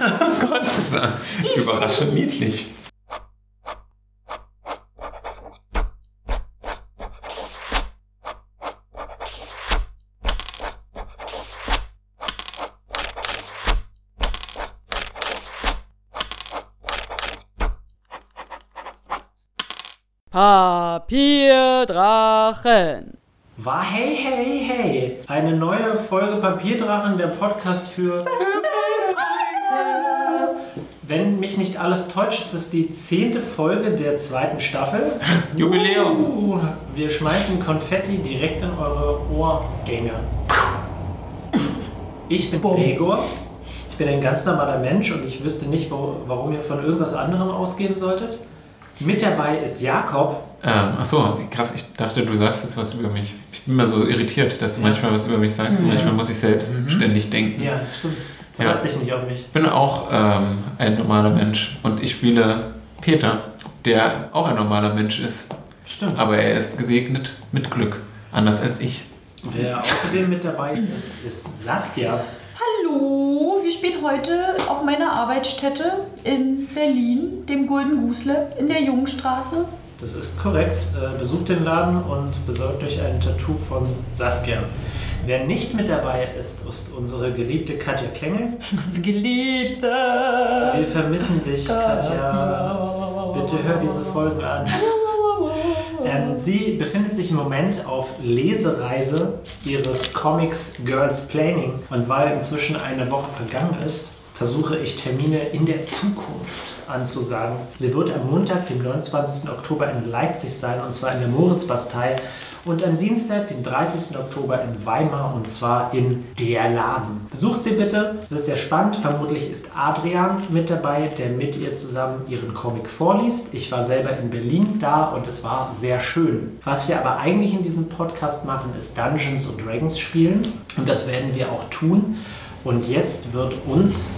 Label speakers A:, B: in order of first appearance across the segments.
A: oh Gott, das war überraschend niedlich.
B: Papierdrachen.
C: War hey, hey, hey. Eine neue Folge Papierdrachen, der Podcast für. Wenn mich nicht alles täuscht, ist es die zehnte Folge der zweiten Staffel.
A: Jubiläum.
C: Uh, wir schmeißen Konfetti direkt in eure Ohrgänge. Ich bin Gregor. Ich bin ein ganz normaler Mensch und ich wüsste nicht, wo, warum ihr von irgendwas anderem ausgehen solltet. Mit dabei ist Jakob.
A: Ähm, ach so, krass, ich dachte, du sagst jetzt was über mich. Ich bin immer so irritiert, dass du manchmal was über mich sagst und manchmal muss ich selbst ständig denken.
C: Ja, das stimmt. Verlass dich nicht auf mich.
A: Ich bin auch ähm, ein normaler Mensch und ich spiele Peter, der auch ein normaler Mensch ist.
C: Stimmt.
A: Aber er ist gesegnet mit Glück, anders als ich.
C: Wer außerdem mit dabei ist, ist Saskia.
B: Hallo, wir spielen heute auf meiner Arbeitsstätte in Berlin, dem Golden Gusle, in der Jungstraße.
C: Das ist korrekt. Äh, Besucht den Laden und besorgt euch ein Tattoo von Saskia. Wer nicht mit dabei ist, ist unsere geliebte Katja Klengel.
B: Geliebte.
C: Wir vermissen dich, Katja. Bitte hör diese Folgen an. Ähm, sie befindet sich im Moment auf Lesereise ihres Comics Girls Planning. Und weil inzwischen eine Woche vergangen ist, versuche ich Termine in der Zukunft anzusagen. Sie wird am Montag, dem 29. Oktober in Leipzig sein, und zwar in der Moritzbastei. Und am Dienstag, den 30. Oktober in Weimar, und zwar in der Laden. Besucht sie bitte, es ist sehr spannend. Vermutlich ist Adrian mit dabei, der mit ihr zusammen ihren Comic vorliest. Ich war selber in Berlin da und es war sehr schön. Was wir aber eigentlich in diesem Podcast machen, ist Dungeons und Dragons spielen. Und das werden wir auch tun. Und jetzt wird uns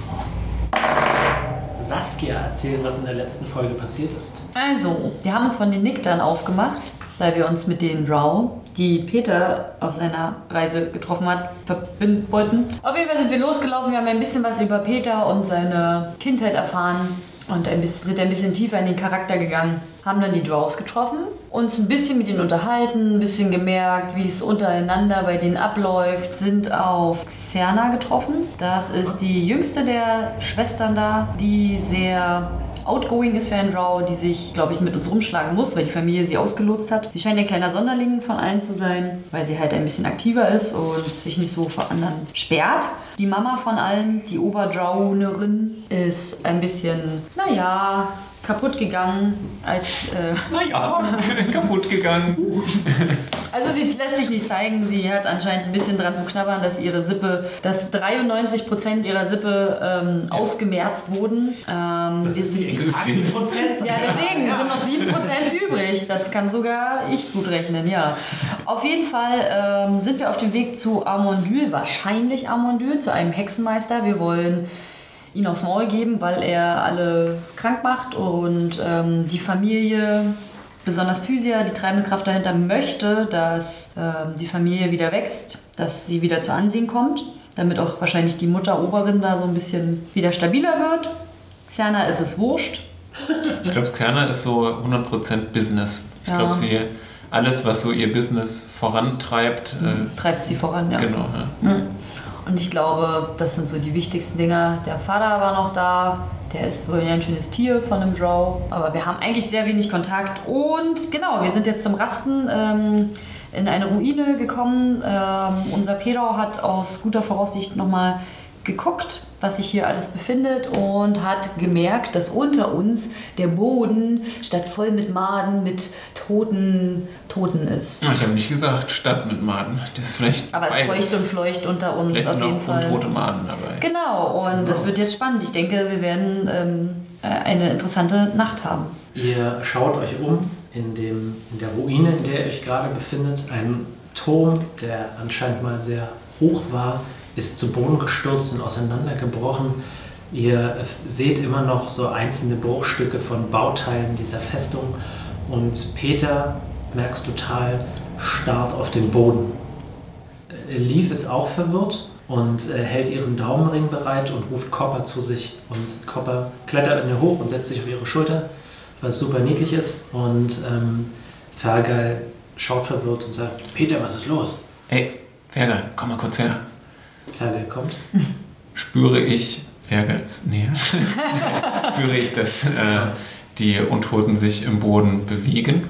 C: Saskia erzählen, was in der letzten Folge passiert ist.
B: Also, wir haben uns von den Niktern aufgemacht, da wir uns mit den Drow, die Peter auf seiner Reise getroffen hat, verbinden wollten. Auf jeden Fall sind wir losgelaufen, wir haben ein bisschen was über Peter und seine Kindheit erfahren und ein bisschen, sind ein bisschen tiefer in den Charakter gegangen. Haben dann die Drows getroffen, uns ein bisschen mit ihnen unterhalten, ein bisschen gemerkt, wie es untereinander bei denen abläuft, sind auf Xerna getroffen. Das ist die jüngste der Schwestern da, die sehr outgoing ist für einen die sich, glaube ich, mit uns rumschlagen muss, weil die Familie sie ausgelotst hat. Sie scheint ein kleiner Sonderling von allen zu sein, weil sie halt ein bisschen aktiver ist und sich nicht so vor anderen sperrt. Die Mama von allen, die Oberdrownerin, ist ein bisschen, naja, kaputt gegangen, als äh,
A: Naja, kaputt gegangen.
B: Also sie lässt sich nicht zeigen. Sie hat anscheinend ein bisschen dran zu knabbern, dass ihre Sippe, dass 93% ihrer Sippe ähm, ausgemerzt wurden. Ähm,
C: Das
B: sie-
C: ist die
B: die-
C: Prozent.
B: ja, deswegen es sind noch 7% übrig. Das kann sogar ich gut rechnen, ja. Auf jeden Fall ähm, sind wir auf dem Weg zu Armondyl, wahrscheinlich Armondyl, zu einem Hexenmeister. Wir wollen ihn aufs Maul geben, weil er alle krank macht und ähm, die Familie, besonders Physia, die treibende Kraft dahinter, möchte, dass ähm, die Familie wieder wächst, dass sie wieder zu Ansehen kommt, damit auch wahrscheinlich die Mutter Oberin da so ein bisschen wieder stabiler wird. Xerna ist es wurscht.
A: Ich glaube, Skerner ist so 100% Business. Ich
B: Ja.
A: glaube, sie alles, was so ihr Business vorantreibt, äh,
B: Treibt sie voran, ja.
A: genau. Ja.
B: Und ich glaube, das sind so die wichtigsten Dinger. Der Vater war noch da. Der ist wohl ein schönes Tier von einem Drow. Aber wir haben eigentlich sehr wenig Kontakt. Und genau, wir sind jetzt zum Rasten ähm, in eine Ruine gekommen. Ähm, unser Pedro hat aus guter Voraussicht nochmal geguckt, was sich hier alles befindet und hat gemerkt, dass unter uns der Boden statt voll mit Maden mit toten Toten ist.
A: Ich habe nicht gesagt, Stadt mit Maden. Das ist vielleicht
B: Aber es
A: beides.
B: feucht und fleucht unter uns
A: Vielleicht
B: auf
A: sind
B: jeden
A: auch
B: Fall.
A: untote Maden dabei.
B: Genau, und das wird jetzt spannend. Ich denke, wir werden ähm, äh, eine interessante Nacht haben.
C: Ihr schaut euch um in, dem, in der Ruine, in der ihr euch gerade befindet. Ein Turm, der anscheinend mal sehr hoch war, ist zu Boden gestürzt und auseinandergebrochen. Ihr seht immer noch so einzelne Bruchstücke von Bauteilen dieser Festung. Und Peter, merkst total, starrt auf den Boden. Äh, Leaf ist auch verwirrt und äh, hält ihren Daumenring bereit und ruft Copper zu sich. Und Copper klettert an ihr hoch und setzt sich auf ihre Schulter, was super niedlich ist. Und ähm, Fergal schaut verwirrt und sagt, Peter, was ist los?
A: Ey, Fergal, komm mal kurz her.
C: Fergal kommt.
A: Spüre ich Fergals Nähe? Spüre ich, dass äh, die Untoten sich im Boden bewegen?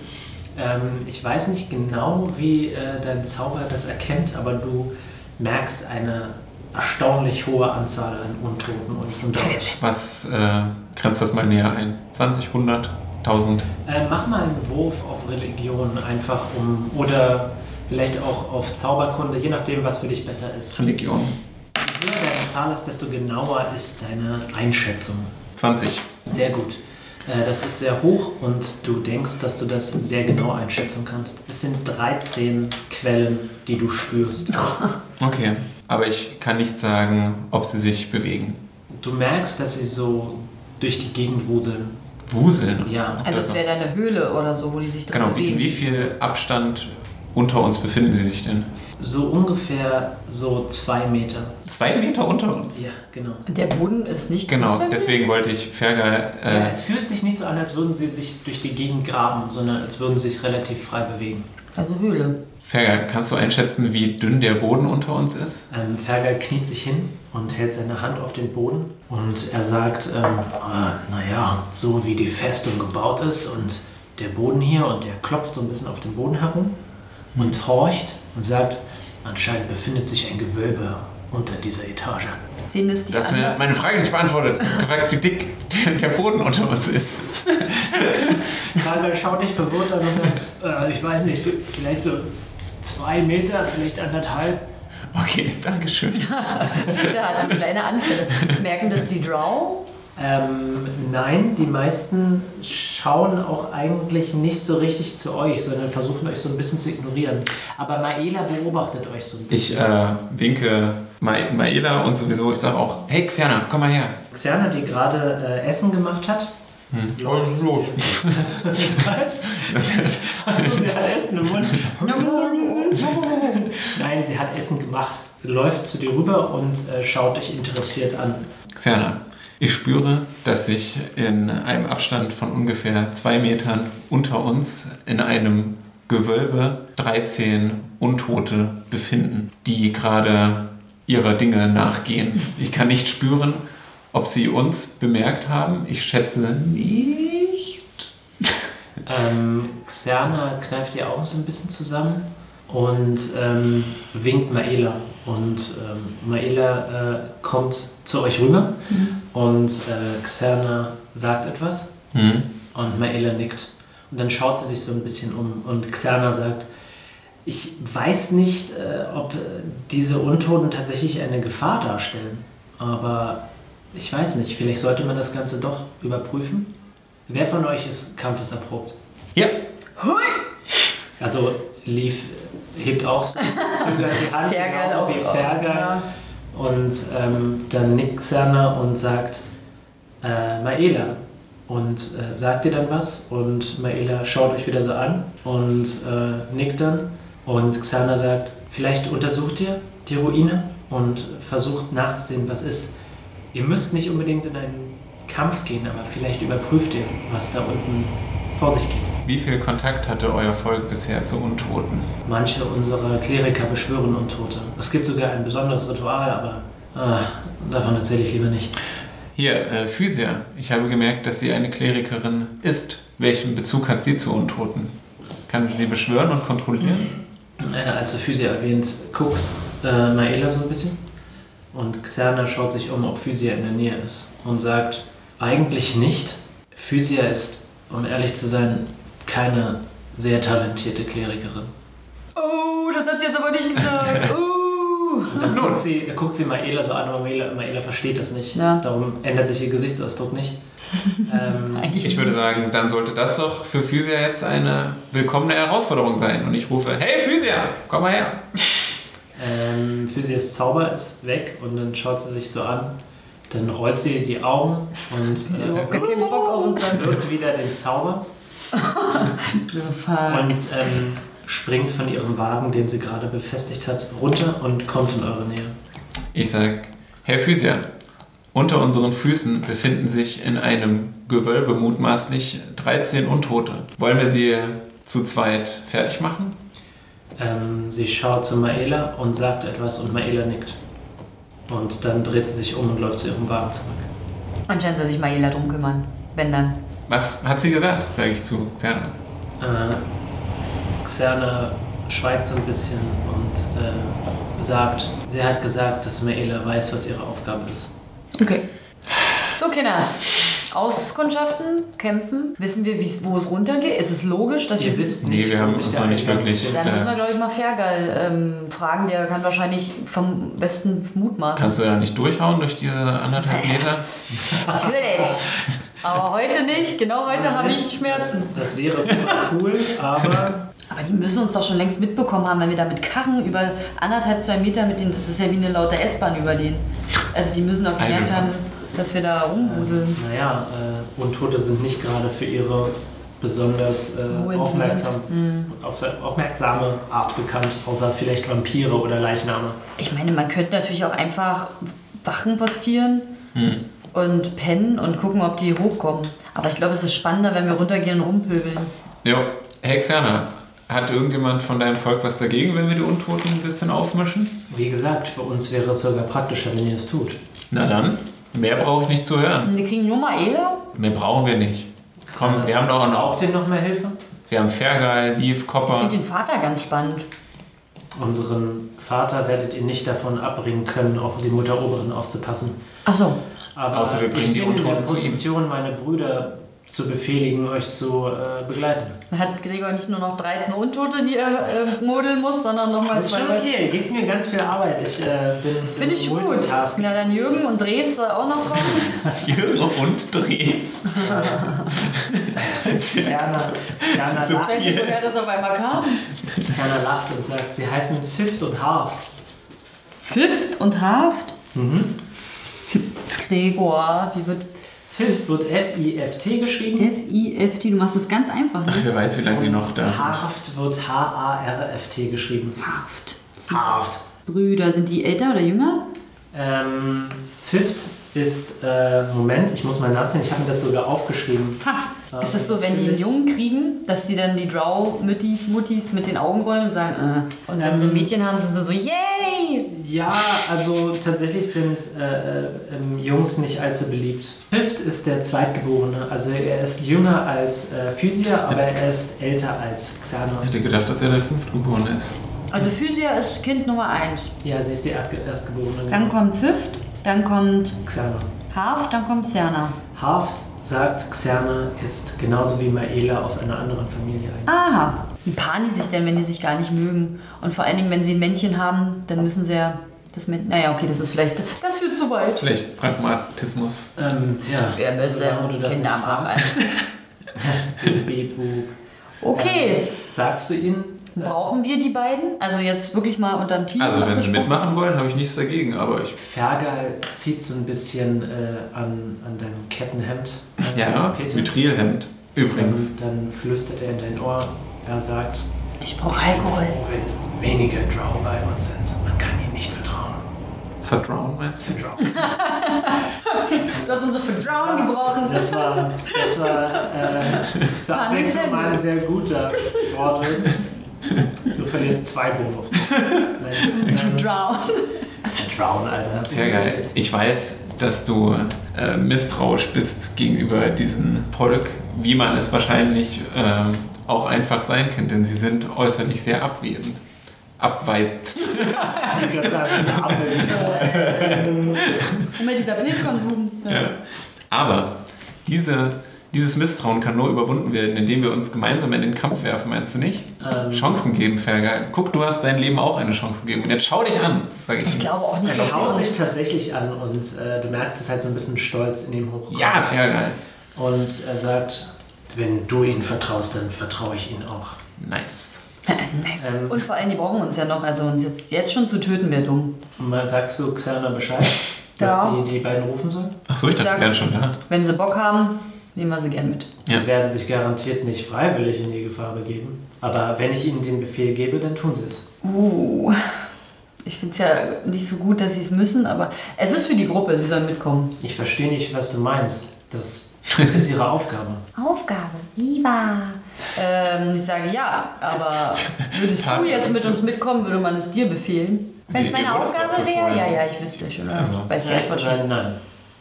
C: Ähm, ich weiß nicht genau, wie äh, dein Zauber das erkennt, aber du merkst eine erstaunlich hohe Anzahl an Untoten und euch.
A: Was äh, grenzt das mal näher ein? 20, 100, 1000?
C: Äh, mach mal einen Wurf auf Religion einfach um oder vielleicht auch auf Zauberkunde, je nachdem, was für dich besser ist.
A: Religion.
C: Je höher deine Zahl ist, desto genauer ist deine Einschätzung.
A: 20.
C: Sehr gut. Äh, Das ist sehr hoch und du denkst, dass du das sehr genau einschätzen kannst. Es sind 13 Quellen, die du spürst.
A: Okay. Aber ich kann nicht sagen, ob sie sich bewegen.
C: Du merkst, dass sie so durch die Gegend wuseln.
A: Wuseln.
C: Ja.
B: Also es wäre da eine Höhle oder so, wo die sich drin
A: Genau, wie,
B: bewegen.
A: wie viel Abstand unter uns befinden sie sich denn?
C: So ungefähr so zwei Meter.
A: Zwei Meter unter uns?
C: Ja, genau.
B: Der Boden ist nicht
A: Genau, deswegen wollte ich Fergal.
C: Ja,
A: Äh,
C: es fühlt sich nicht so an, als würden sie sich durch die Gegend graben, sondern als würden sie sich relativ frei bewegen.
B: Also Höhle.
A: Fergal, kannst du einschätzen, wie dünn der Boden unter uns ist?
C: Ähm, Fergal kniet sich hin und hält seine Hand auf den Boden und er sagt, ähm, ah, naja, so wie die Festung gebaut ist und der Boden hier und der klopft so ein bisschen auf den Boden herum und horcht und sagt, anscheinend befindet sich ein Gewölbe unter dieser Etage.
B: Sehen das die
A: Du hast mir meine Frage nicht beantwortet. Gefragt, wie dick der Boden unter uns ist.
C: Fergal schaut dich verwirrt an und sagt, äh, ich weiß nicht, vielleicht so zwei Meter, vielleicht anderthalb.
A: Okay, danke schön.
B: Der hat so kleine Anfälle. Merken das die Drow?
C: Ähm, nein, die meisten schauen auch eigentlich nicht so richtig zu euch, sondern versuchen euch so ein bisschen zu ignorieren. Aber Maela beobachtet euch so ein bisschen.
A: Ich äh, winke Ma Maela und sowieso, ich sage auch, hey Xiana, komm mal her.
C: Xerna, die gerade äh, Essen gemacht hat.
A: Hm.
C: dir. Was? Achso, sie hat Essen im Mund. Nein, sie hat Essen gemacht. Läuft zu dir rüber und äh, schaut dich interessiert an.
A: Xiana, ich spüre, dass sich in einem Abstand von ungefähr zwei Metern unter uns in einem Gewölbe 13 Untote befinden, die gerade ihrer Dinge nachgehen. Ich kann nicht spüren, ob sie uns bemerkt haben. Ich schätze nicht.
C: Ähm, Xerna kneift die Augen so ein bisschen zusammen und ähm, winkt Maela. Und ähm, Maela äh, kommt zu euch rüber und äh, Xerna sagt etwas
A: Hm?
C: und Maela nickt. Und dann schaut sie sich so ein bisschen um und Xerna sagt, ich weiß nicht, äh, ob diese Untoten tatsächlich eine Gefahr darstellen, aber ich weiß nicht, vielleicht sollte man das Ganze doch überprüfen. Wer von euch ist kampfeserprobt?
A: Ja,
C: Also Leaf hebt auch so zögernd die Hand,
B: Fergal
C: genauso
B: auch.
C: wie Fergal.
B: Ja.
C: Und ähm, dann nickt Xerna und sagt, äh, Maela. Und äh, sagt ihr dann was und Maela schaut euch wieder so an und äh, nickt dann. Und Xerna sagt, vielleicht untersucht ihr die Ruine und versucht nachzusehen, was ist. Ihr müsst nicht unbedingt in einen Kampf gehen, aber vielleicht überprüft ihr, was da unten vor sich geht.
A: Wie viel Kontakt hatte euer Volk bisher zu Untoten?
C: Manche unserer Kleriker beschwören Untote. Es gibt sogar ein besonderes Ritual, aber ah, davon erzähle ich lieber nicht.
A: Hier, äh, Physia. Ich habe gemerkt, dass sie eine Klerikerin ist. Welchen Bezug hat sie zu Untoten? Kann sie sie beschwören und kontrollieren?
C: Äh, als du Physia erwähnt, guckst äh, Maela so ein bisschen und Xerna schaut sich um, ob Physia in der Nähe ist und sagt, eigentlich nicht. Physia ist, um ehrlich zu sein, keine sehr talentierte Klerikerin.
B: Oh, das hat sie jetzt aber nicht gesagt. Uh.
C: Dann guckt sie, da guckt sie Maela so an, aber Maela, Maela versteht das nicht.
B: Ja.
C: Darum ändert sich ihr Gesichtsausdruck nicht. ähm,
B: Eigentlich
A: Ich würde sagen, dann sollte das doch für Physia jetzt eine willkommene Herausforderung sein. Und ich rufe, hey Physia, komm mal her.
C: ähm, Physias Zauber ist weg und dann schaut sie sich so an. Dann rollt sie die Augen und äh,
B: überhaupt gar keinen Bock auf uns. dann.
C: wirkt wieder den Zauber
B: So,
C: und ähm, springt von ihrem Wagen, den sie gerade befestigt hat, runter und kommt in eure Nähe.
A: Ich sag, Herr Physier, unter unseren Füßen befinden sich in einem Gewölbe mutmaßlich 13 Untote. Wollen wir sie zu zweit fertig machen?
C: Ähm, sie schaut zu Maela und sagt etwas und Maela nickt. Und dann dreht sie sich um und läuft zu ihrem Wagen zurück.
B: Anscheinend soll sich Maela drum kümmern. Wenn dann.
A: Was hat sie gesagt, sage ich zu Xerna.
C: Äh, Xerna schweigt so ein bisschen und äh, sagt, sie hat gesagt, dass Maela weiß, was ihre Aufgabe ist.
B: Okay. So, Kinders. Auskundschaften, kämpfen. Wissen wir, wo es runtergeht? Ist es logisch, dass
C: Ihr
B: wir
C: wisst
A: Nee,
C: nicht,
A: wir haben uns
C: der
A: noch nicht wirklich-.
B: Dann müssen wir,
A: Äh.
B: glaube ich, mal Fergal ähm, fragen. Der kann wahrscheinlich vom besten mutmaßen.
A: Kannst du ja nicht durchhauen durch diese anderthalb Meter?
B: Natürlich. Aber heute nicht. Genau heute habe ich Schmerzen.
C: Das wäre super cool, aber
B: Aber die müssen uns doch schon längst mitbekommen haben, wenn wir da mit Karren über anderthalb, zwei Meter mit denen, das ist ja wie eine laute S-Bahn über denen. Also die müssen doch gemerkt haben, dass wir da rumwuseln.
C: naja, äh, Untote sind nicht gerade für ihre besonders äh, aufmerksam,
B: Intelligenz.
C: aufsa- aufmerksame Art bekannt, außer vielleicht Vampire oder Leichname.
B: Ich meine, man könnte natürlich auch einfach Wachen postieren
A: Hm.
B: Und pennen und gucken, ob die hochkommen. Aber ich glaube, es ist spannender, wenn wir runtergehen und rumpöbeln.
A: Jo, hey Xerna, hat irgendjemand von deinem Volk was dagegen, wenn wir die Untoten ein bisschen aufmischen?
C: Wie gesagt, für uns wäre es sogar praktischer, wenn ihr es tut.
A: Na dann, mehr brauche ich nicht zu hören.
B: Wir kriegen nur Maela.
A: Mehr brauchen wir nicht. Komm, wir haben doch auch noch.
C: Ihr noch mehr Hilfe?
A: Wir haben Fergal, Leaf,
B: Ich
A: Copper.
B: finde den Vater ganz spannend.
C: Unseren Vater werdet ihr nicht davon abbringen können, auf die Mutter Oberin aufzupassen.
B: Ach so.
C: Aber
A: Außer wir bringen
C: ich
A: die
C: bin in der
A: Untoten zu ihm.
C: Position, meine Brüder zu befehligen, euch zu äh, begleiten.
B: Hat Gregor nicht nur noch 13 Untote, die er äh, modeln muss, sondern nochmal
C: Das ist
B: zwei
C: schon okay, gebt mir ganz viel Arbeit. Ich äh, bin
B: Das finde ich gut. Na, dann Jürgen und Drews soll auch noch kommen.
A: Jürgen und Dreves.
C: Serna, Serna,
A: So
B: Ich
C: lacht,
B: weiß nicht, woher das auf einmal kam.
C: Serna lacht und sagt, sie heißen Fifth und Half.
B: Fifth und Haft?
C: Mhm.
B: Gregor, wie wird
C: Fifth wird F-I-F-T geschrieben.
B: F-I-F-T? Du machst das ganz einfach, ne?
A: Wer weiß, wie lange die noch da sind.
C: Haft wird H-A-R-F-T geschrieben.
B: Haft.
C: Haft.
B: Brüder, sind die älter oder jünger?
C: Ähm, Fifth ist, äh, Moment, ich muss mal nachsehen, ich habe mir das sogar aufgeschrieben.
B: Ha. Ist das so, wenn die einen Jungen kriegen, dass die dann die Drow-Muttis Muttis mit den Augen rollen und sagen, äh. Und wenn sie ein
C: Ähm.
B: Mädchen haben, sind sie so, yay!
C: Ja, also tatsächlich sind äh, äh, ähm, Jungs nicht allzu beliebt. Fifth ist der Zweitgeborene, also er ist jünger als äh, Physia, aber er ist älter als Xana.
A: Ich hätte gedacht, dass er der Fünftgeborene ist.
B: Also Physia ist Kind Nummer 1.
C: Ja, sie ist die Erstgeborene.
B: Dann
C: genau.
B: kommt Fifth, dann kommt
C: Xana.
B: Haft, dann kommt Cerna.
C: Haft sagt, Xana ist genauso wie Maela aus einer anderen Familie eigentlich.
B: Aha. Wie paaren die sich denn, wenn die sich gar nicht mögen? Und vor allen Dingen, wenn sie ein Männchen haben, dann müssen sie ja das mit. Naja, okay, das ist vielleicht. Das führt zu weit.
A: Vielleicht Pragmatismus.
C: Ähm, tja, solange du das
B: Kinder
C: fragst. Bebu.
B: Okay.
C: Sagst du ihnen?
B: Brauchen wir die beiden? Also jetzt wirklich mal unter dem Team.
A: Also, wenn sie mitmachen wollen, habe ich nichts dagegen, aber ich.
C: Fergal zieht so ein bisschen äh, an, an deinem Kettenhemd.
A: Ja,
C: Peter.
A: Mithrilhemd. Übrigens.
C: Dann, dann flüstert er in dein Ohr. Er sagt,
B: Ich brauche Alkohol.
C: froh, wenn wenige Drow bei uns sind. Man kann ihnen nicht vertrauen.
A: Vertrauen meinst du?
C: Vertrauen.
B: Du hast unsere Vertrauen gebrochen.
C: Das war, das war äh, zur Abwechslung mal ein sehr guter Wortwitz. Du verlierst zwei. Nein, ähm,
B: Vertrauen.
C: Vertrauen, Alter.
A: Sehr geil. Ich weiß, dass du äh, misstrauisch bist gegenüber diesem Volk, wie man es wahrscheinlich ähm, auch einfach sein kann, denn sie sind äußerlich sehr abwesend. Abweisend.
C: Ich kann sagen, eine Ampel.
B: Immer dieser Pilzkonsum.
A: Ja. Aber diese, dieses Misstrauen kann nur überwunden werden, indem wir uns gemeinsam in den Kampf werfen, meinst du nicht?
C: Ähm,
A: Chancen geben, Ferger. Guck, du hast dein Leben auch eine Chance gegeben. Und jetzt schau dich an, ich.
B: Ich glaube auch nicht, dass die
C: schaut sich tatsächlich an und äh, du merkst es halt so ein bisschen stolz in ihm hoch.
A: Ja, Ferger.
C: Und er sagt, wenn du ihnen vertraust, dann vertraue ich ihnen auch.
A: Nice.
B: nice.
C: Ähm.
B: Und vor allem, die brauchen uns ja noch. Also uns jetzt, jetzt schon zu töten wäre dumm.
C: Und mal sagst du Xana Bescheid, dass
B: Ja.
C: sie die beiden rufen soll?
A: Achso, ich
B: Ich
A: dachte,
B: sag-
A: schon da.
B: Wenn sie Bock haben, nehmen wir sie gern mit.
A: Ja.
C: Sie werden sich garantiert nicht freiwillig in die Gefahr begeben. Aber wenn ich ihnen den Befehl gebe, dann tun sie es.
B: Uh. Ich finde es ja nicht so gut, dass sie es müssen, aber es ist für die Gruppe, sie sollen mitkommen.
C: Ich verstehe nicht, was du meinst. Das ist ihre Aufgabe.
B: Aufgabe, Viva! Ähm, ich sage ja, aber würdest du jetzt mit uns mitkommen, würde man es dir befehlen? Wenn es meine Aufgabe wäre? Ja, ja, ich wüsste schon.
A: Also,
B: ich weiß
C: zu
B: Antwort schon.
C: nein.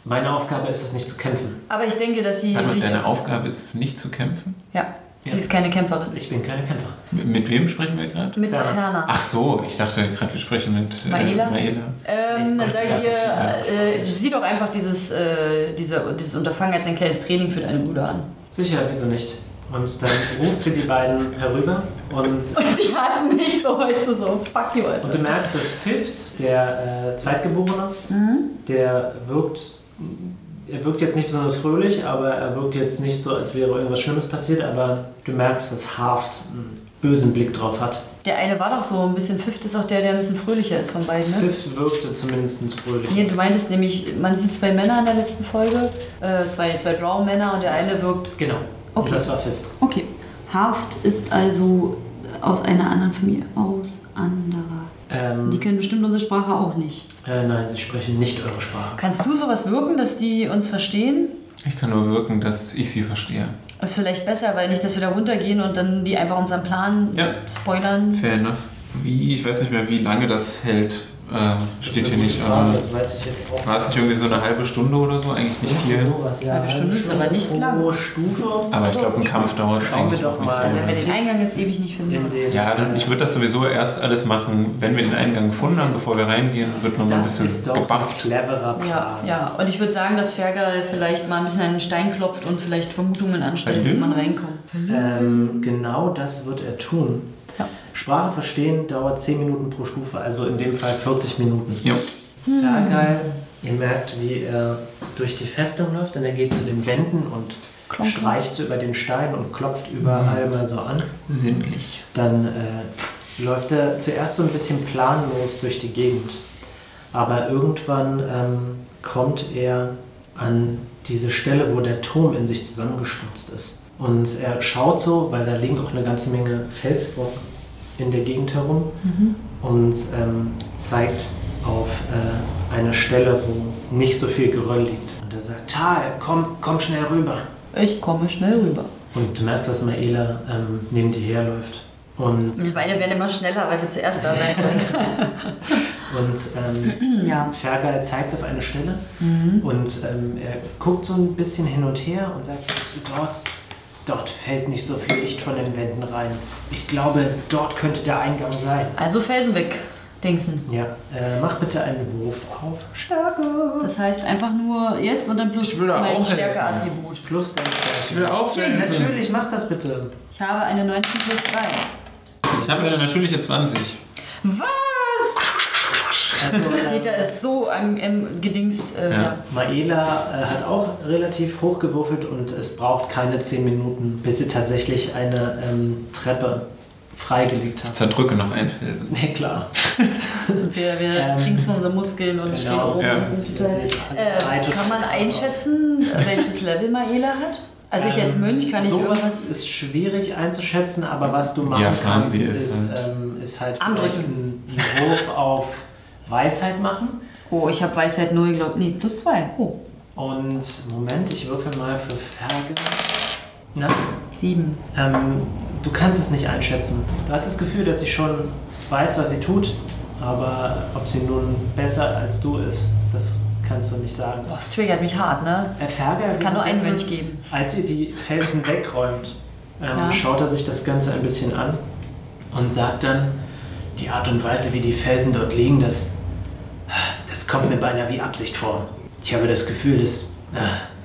C: Meine Aufgabe ist es nicht zu kämpfen.
B: Aber ich denke, dass sie
A: Warte
B: sich...
A: deine Aufgabe ist es nicht zu kämpfen?
B: Ja, sie
C: Ja.
B: ist keine Kämpferin.
C: Ich bin keine Kämpferin.
A: Mit, mit wem sprechen wir gerade?
B: Mit
C: Serna.
A: Ach so, ich dachte gerade, wir sprechen mit äh,
B: Maela?
A: Maela.
B: Ähm, dann sage ich ihr, äh, sieh doch einfach dieses, äh, dieser, dieses Unterfangen als ein kleines Training für deine Brüder an.
C: Sicher, wieso nicht? Und dann ruft sie die beiden herüber und,
B: Und die hassen mich so, weißt du, so, fuck you, Alter.
C: und du merkst, dass Fifth, der äh, Zweitgeborene, der wirkt, er wirkt jetzt nicht besonders fröhlich, aber er wirkt jetzt nicht so, als wäre irgendwas Schlimmes passiert, aber du merkst, dass Haft einen bösen Blick drauf hat.
B: Der eine war doch so ein bisschen, Fifth ist auch der, der ein bisschen fröhlicher ist von beiden, ne?
C: Fifth wirkte zumindest fröhlich.
B: Nee, du meintest nämlich, man sieht zwei Männer in der letzten Folge, äh, zwei, zwei Drow-Männer und der eine wirkt...
C: Genau.
B: Okay.
C: Und das war Fifth.
B: Okay. Haft ist also aus einer anderen Familie. Aus anderer.
C: Ähm,
B: Die können bestimmt unsere Sprache auch nicht.
C: äh, nein, sie sprechen nicht eure Sprache.
B: Kannst du sowas wirken, dass die uns verstehen?
A: Ich kann nur wirken, dass ich sie verstehe.
B: Das ist vielleicht besser, weil nicht, dass wir da runtergehen und dann die einfach unseren Plan
A: Ja.
B: spoilern.
A: Fair enough. Wie, ich weiß nicht mehr, wie lange das hält. Äh, steht hier nicht.
C: Frage,
A: Aber
C: das weiß ich jetzt auch.
A: war es nicht irgendwie so eine halbe Stunde oder so? Eigentlich nicht viel.
C: Sowas, ja.
B: Halbe Stunde ist aber nicht lang.
C: Stufe.
A: Aber ich glaube, ein Kampf dauert
C: Schauen wir
A: eigentlich
C: doch
A: auch nicht
C: mal.
A: so
B: Wenn wir den Eingang jetzt ewig nicht
C: In
B: finden.
C: den,
A: Ja, dann, ich würde das sowieso erst alles machen, wenn wir den Eingang gefunden haben, bevor wir reingehen, wird noch mal ein
C: das ist
A: bisschen
C: doch ein
A: gebufft.
C: cleverer Plan.
B: Ja, ja. Und ich würde sagen, dass Fergal vielleicht mal ein bisschen an den Stein klopft und vielleicht Vermutungen anstellt,
A: Hallo?
B: wo man reinkommt.
C: Ähm, genau das wird er tun.
B: Ja.
C: Sprache verstehen dauert 10 Minuten pro Stufe, also in dem Fall 40 Minuten.
A: Ja.
C: Ja, geil. Ihr merkt, wie er durch die Festung läuft und er geht zu den Wänden und
B: Klonk,
C: streicht so über den Stein und klopft überall mal so an.
A: Sinnlich.
C: Dann äh, läuft er zuerst so ein bisschen planlos durch die Gegend. Aber irgendwann ähm, kommt er an diese Stelle, wo der Turm in sich zusammengestürzt ist. Und er schaut so, weil da liegen auch eine ganze Menge Felsbrocken in der Gegend herum und ähm, zeigt auf äh, eine Stelle, wo nicht so viel Geröll liegt. Und er sagt, Tal, komm, komm schnell rüber.
B: Ich komme schnell rüber.
C: Und du merkst, dass Maela ähm, neben dir herläuft. Und,
B: Wir beide werden immer schneller, weil wir zuerst da sein wollen.
C: und ähm,
B: ja.
C: Fergal zeigt auf eine Stelle
B: Mhm.
C: und ähm, er guckt so ein bisschen hin und her und sagt, bist du dort? Dort fällt nicht so viel Licht von den Wänden rein. Ich glaube, dort könnte der Eingang sein.
B: Also Felsen weg, Dingsen.
C: Ja, äh, mach bitte einen Wurf auf Stärke.
B: Das heißt einfach nur jetzt und dann plus
A: Ich will da
B: mein
A: auch helfen.
B: Stärkeattribut.
C: Plus dein Stärke.
A: Ich will auch
C: Ja, natürlich, mach das bitte.
B: Ich habe eine 19 plus 3.
A: Ich habe eine natürliche 20.
B: Was?
C: Also,
B: Peter ist so am, am gedingst. Äh,
A: Ja.
C: Maela äh, hat auch relativ hoch gewürfelt und es braucht keine 10 Minuten, bis sie tatsächlich eine ähm, Treppe freigelegt
A: Ich
C: hat.
A: zerdrücke noch einen Felsen.
C: Nee, klar.
B: Wir, wir
C: Ähm,
B: unsere Muskeln und stehen
C: genau.
B: oben
A: Ja.
B: Äh, kann man einschätzen, welches Level Maela hat? Also ich als
C: Ähm,
B: Mönch kann ich
C: Sowas
B: irgendwas.
C: ist schwierig einzuschätzen, aber was du machen
A: Ja,
C: kannst, ist,
A: ist halt-
C: ähm, ist halt einen Wurf auf Weisheit machen.
B: Oh, ich habe Weisheit 0, glaube Nee, plus 2. Oh,
C: Und Moment, ich würfel mal für Ferge. Na?
B: 7.
C: Ähm, du kannst es nicht einschätzen. Du hast das Gefühl, dass sie schon weiß, was sie tut, aber ob sie nun besser als du ist, das kannst du nicht sagen.
B: Boah, das triggert mich hart, ne?
C: Herr Ferger,
B: Es kann nur ein Mönch geben.
C: Als ihr die Felsen wegräumt, ähm,
B: Ja.
C: schaut er sich das Ganze ein bisschen an und sagt dann, die Art und Weise, wie die Felsen dort liegen, das, das kommt mir beinahe wie Absicht vor. Ich habe das Gefühl, dass, äh,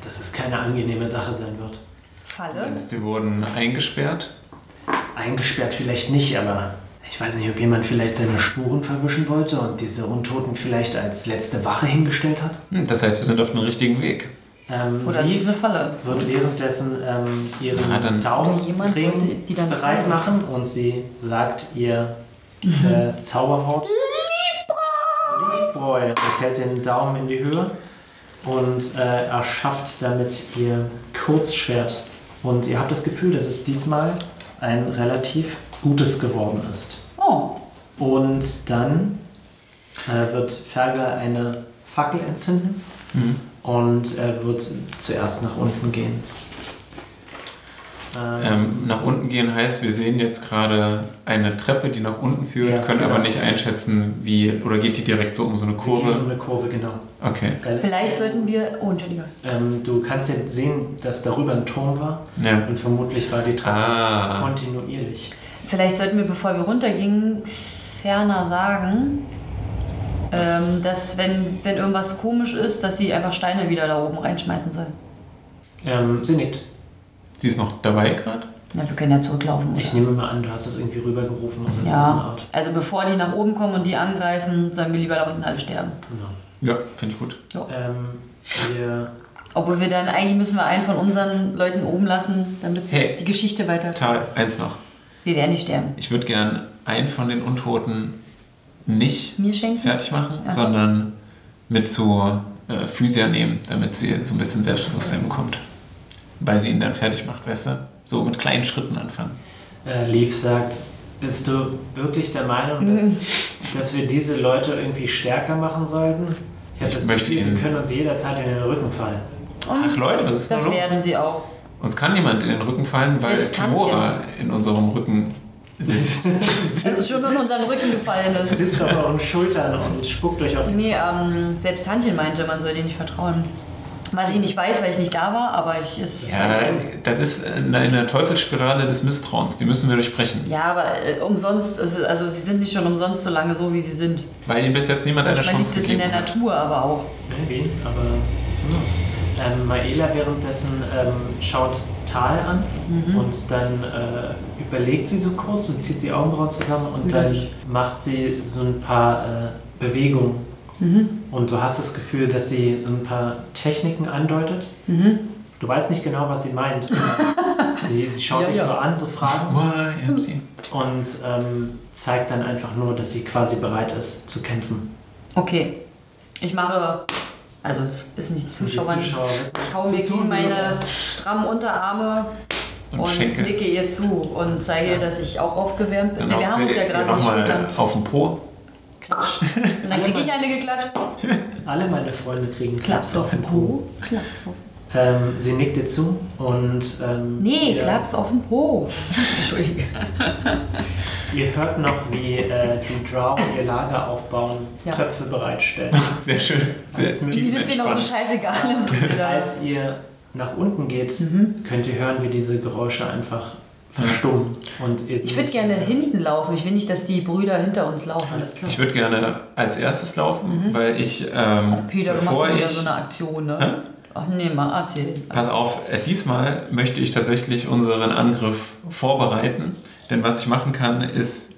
C: dass es keine angenehme Sache sein wird.
B: Falle.
A: Meinst die wurden eingesperrt?
C: Eingesperrt vielleicht nicht, aber ich weiß nicht, ob jemand vielleicht seine Spuren verwischen wollte und diese Untoten vielleicht als letzte Wache hingestellt hat.
A: Hm, das heißt, wir sind auf dem richtigen Weg.
C: Ähm,
B: Oder ist es eine Falle?
C: wird währenddessen ähm, ihren
A: Na, dann-
B: Oder jemand wollte
C: Daumencreme
B: die dann
C: bereit machen und sie sagt ihr äh, Zauberwort. Liefbräu. Und hält den Daumen in die Höhe und äh, erschafft damit ihr Kurzschwert. Und ihr habt das Gefühl, dass es diesmal ein relativ gutes geworden ist.
B: Oh,
C: Und dann äh, wird Fergal eine Fackel entzünden
A: Mhm.
C: und er wird zuerst nach unten gehen.
A: Ähm, nach unten gehen heißt, wir sehen jetzt gerade eine Treppe, die nach unten führt,
C: Ja,
A: können
C: genau.
A: aber nicht einschätzen, wie, oder geht die direkt so um so eine
C: Sie gehen um
A: Kurve?
C: eine Kurve, genau.
A: Okay,
B: Vielleicht sollten wir. Oh, Entschuldigung.
C: Ähm, du kannst ja sehen, dass darüber ein Turm war
A: ja.
C: und vermutlich war die Treppe
A: Ah.
C: kontinuierlich.
B: Vielleicht sollten wir, bevor wir runtergingen, Xerna sagen, ähm, dass wenn, wenn irgendwas komisch ist, dass sie einfach Steine wieder da oben reinschmeißen soll.
C: Ähm, sie nickt.
A: Sie ist noch dabei gerade?
B: Ja, wir können ja zurücklaufen. oder?
C: Ich nehme mal an, du hast es irgendwie rübergerufen oder so eine
B: ja,
C: Art.
B: also bevor die nach oben kommen und die angreifen, sollen wir lieber da unten alle sterben.
C: Genau.
A: Ja, finde ich gut.
C: Ähm, wir,
B: Obwohl wir dann, eigentlich müssen wir einen von unseren Leuten oben lassen, damit
A: Hey.
B: die Geschichte weiter.
A: Tal, eins noch.
B: Wir werden nicht sterben.
A: Ich würde gern einen von den Untoten nicht
B: Mir schenken?
A: fertig machen,
B: Ach so.
A: sondern mit zu äh, Physia nehmen, damit sie so ein bisschen Selbstbewusstsein bekommt. Weil sie ihn dann fertig macht, weißt du? So mit kleinen Schritten anfangen.
C: äh, Leaf sagt, bist du wirklich der Meinung, dass,
B: Mhm.
C: dass wir diese Leute irgendwie stärker machen sollten? Ich habe
A: Ich
C: das
A: möchte
C: Gefühl, sie können uns jederzeit in den Rücken fallen.
A: Ach Leute, was ist
B: Das
A: denn los?
B: werden sie auch.
A: Uns kann niemand in den Rücken fallen, weil. Timora in unserem Rücken sitzt.
B: Das ist schon in unseren Rücken gefallen ist.
C: Sitzt auf euren Schultern und spuckt euch auf
B: Nee, ähm, selbst Tantchen meinte, man soll dir nicht vertrauen. Was ich nicht weiß, weil ich nicht da war, aber ich ist.
A: Ja, das ist eine, Teufelsspirale des Misstrauens, die müssen wir durchbrechen.
B: Ja, aber äh, umsonst, also sie sind nicht schon umsonst so lange so, wie sie sind.
A: Weil ihnen bis jetzt niemand eine Chance
B: es in
A: gegeben
B: der
A: hat.
B: Natur aber auch.
C: Maybe, aber who knows? Ähm, Maela währenddessen ähm, schaut Tal an
B: Mhm.
C: und dann äh, überlegt sie so kurz und zieht die Augenbrauen zusammen und dann
B: Ja.
C: macht sie so ein paar äh, Bewegungen
B: Mhm.
C: und du hast das Gefühl, dass sie so ein paar Techniken andeutet.
B: Mhm.
C: Du weißt nicht genau, was sie meint. sie, sie schaut
B: Ja,
C: dich
B: ja.
C: so an, so fragend und ähm, zeigt dann einfach nur, dass sie quasi bereit ist zu kämpfen.
B: Okay. Ich mache. Also, das wissen die Zuschauer nicht.
C: Zuschauer
B: Ich hau mir
C: zu-
B: gegen meine strammen Unterarme
A: Und,
B: und, nicke ihr zu und zeige ihr, dass ich auch aufgewärmt bin.
A: Dann
B: wir haben uns ja gerade
A: nochmal
B: Schultern.
A: auf den Po.
C: Klatsch.
B: Und dann kriege ich eine geklatscht.
C: Alle meine Freunde kriegen
B: Klaps auf den Po. Klaps auf
C: Ähm, sie nickt dir zu und ähm,
B: Nee,
C: ihr,
B: Klaps auf den Po. Entschuldige.
C: ihr hört noch, wie äh, die Drow ihr Lager aufbauen,
B: Ja.
C: Töpfe bereitstellen.
A: Sehr schön. Sehr
C: Als
A: tief
B: das denen auch so scheißegal ist.
C: Als ihr nach unten geht,
B: Mhm.
C: könnt ihr hören, wie diese Geräusche einfach verstummen.
B: Ich würde gerne hinten laufen. Ich will nicht, dass die Brüder hinter uns laufen.
C: Alles klar.
A: Ich würde gerne als erstes laufen, weil ich, ähm,
B: Ach, Peter, du machst wieder
A: ich,
B: so eine Aktion,
A: Hä?
B: ne? Ach nee, mal erzähl.
A: pass auf, äh, diesmal möchte ich tatsächlich unseren Angriff vorbereiten, denn was ich machen kann, ist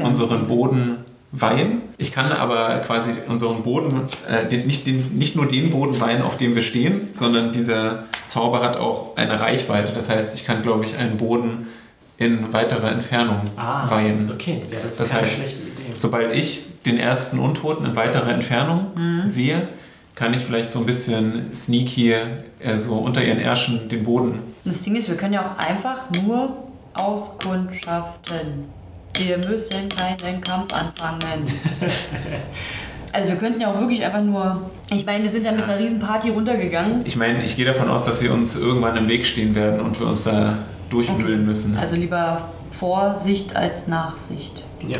A: unseren Boden weihen. Ich kann aber quasi unseren Boden, äh, den, nicht, den, nicht nur den Boden weihen, auf dem wir stehen, sondern dieser Zauber hat auch eine Reichweite. Das heißt, ich kann, glaube ich, einen Boden in weiterer Entfernung
C: Ah,
A: weihen.
C: okay. Ja, das
A: Das heißt. Sobald ich den ersten Untoten in weiterer Entfernung
B: Mhm.
A: sehe, kann ich vielleicht so ein bisschen sneaky äh, so unter ihren Ärschen den Boden.
B: Das Ding ist, wir können ja auch einfach nur auskundschaften. Wir müssen keinen Kampf anfangen. Also wir könnten ja auch wirklich einfach nur... Ich meine, wir sind ja mit einer riesen Party runtergegangen.
A: Ich meine, ich gehe davon aus, dass sie uns irgendwann im Weg stehen werden und wir uns da durchwühlen müssen.
B: Also lieber Vorsicht als Nachsicht.
C: Ja.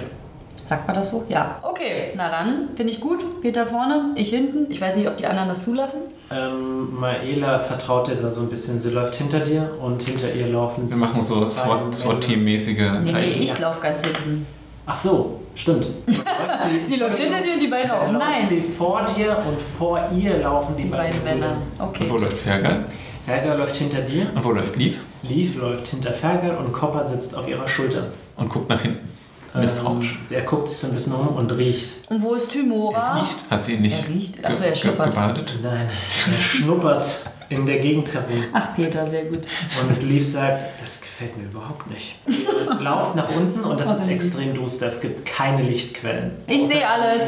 B: Sagt man das so? Ja. Okay, na dann, finde ich gut. Peter vorne, ich hinten. Ich weiß nicht, ob die anderen das zulassen.
C: Ähm, Maela vertraut dir da so ein bisschen. Sie läuft hinter dir und hinter ihr laufen.
A: wir machen so SWAT- SWAT-Team-mäßige
B: Nee,
A: Zeichen.
B: ich laufe ganz hinten.
C: Ach so, stimmt.
B: Sie läuft hinter dir und die beiden auch. Nein.
C: sie vor dir und vor ihr laufen die,
B: Die beiden Männer. Okay.
A: Und wo läuft Fergal?
C: Fergal läuft hinter dir,
A: Und wo läuft Lief?
C: Leaf läuft hinter Fergal und Copper sitzt auf ihrer Schulter.
A: Und guckt nach hinten. Misstrauisch.
C: Ähm, er guckt sich so ein bisschen um und riecht.
B: Und wo ist
A: Er
B: Tymora?
A: riecht, hat sie ihn nicht
B: Er riecht. Achso, er
A: ge-
B: schnuppert.
A: gebadet.
C: Nein, er schnuppert in der Gegend herum.
B: Ach, Peter, sehr gut.
C: Und Leaf sagt, das gefällt mir überhaupt nicht. Ihr Lauft nach unten und das ist extrem duster. Es gibt keine Lichtquellen.
B: Ich sehe alles.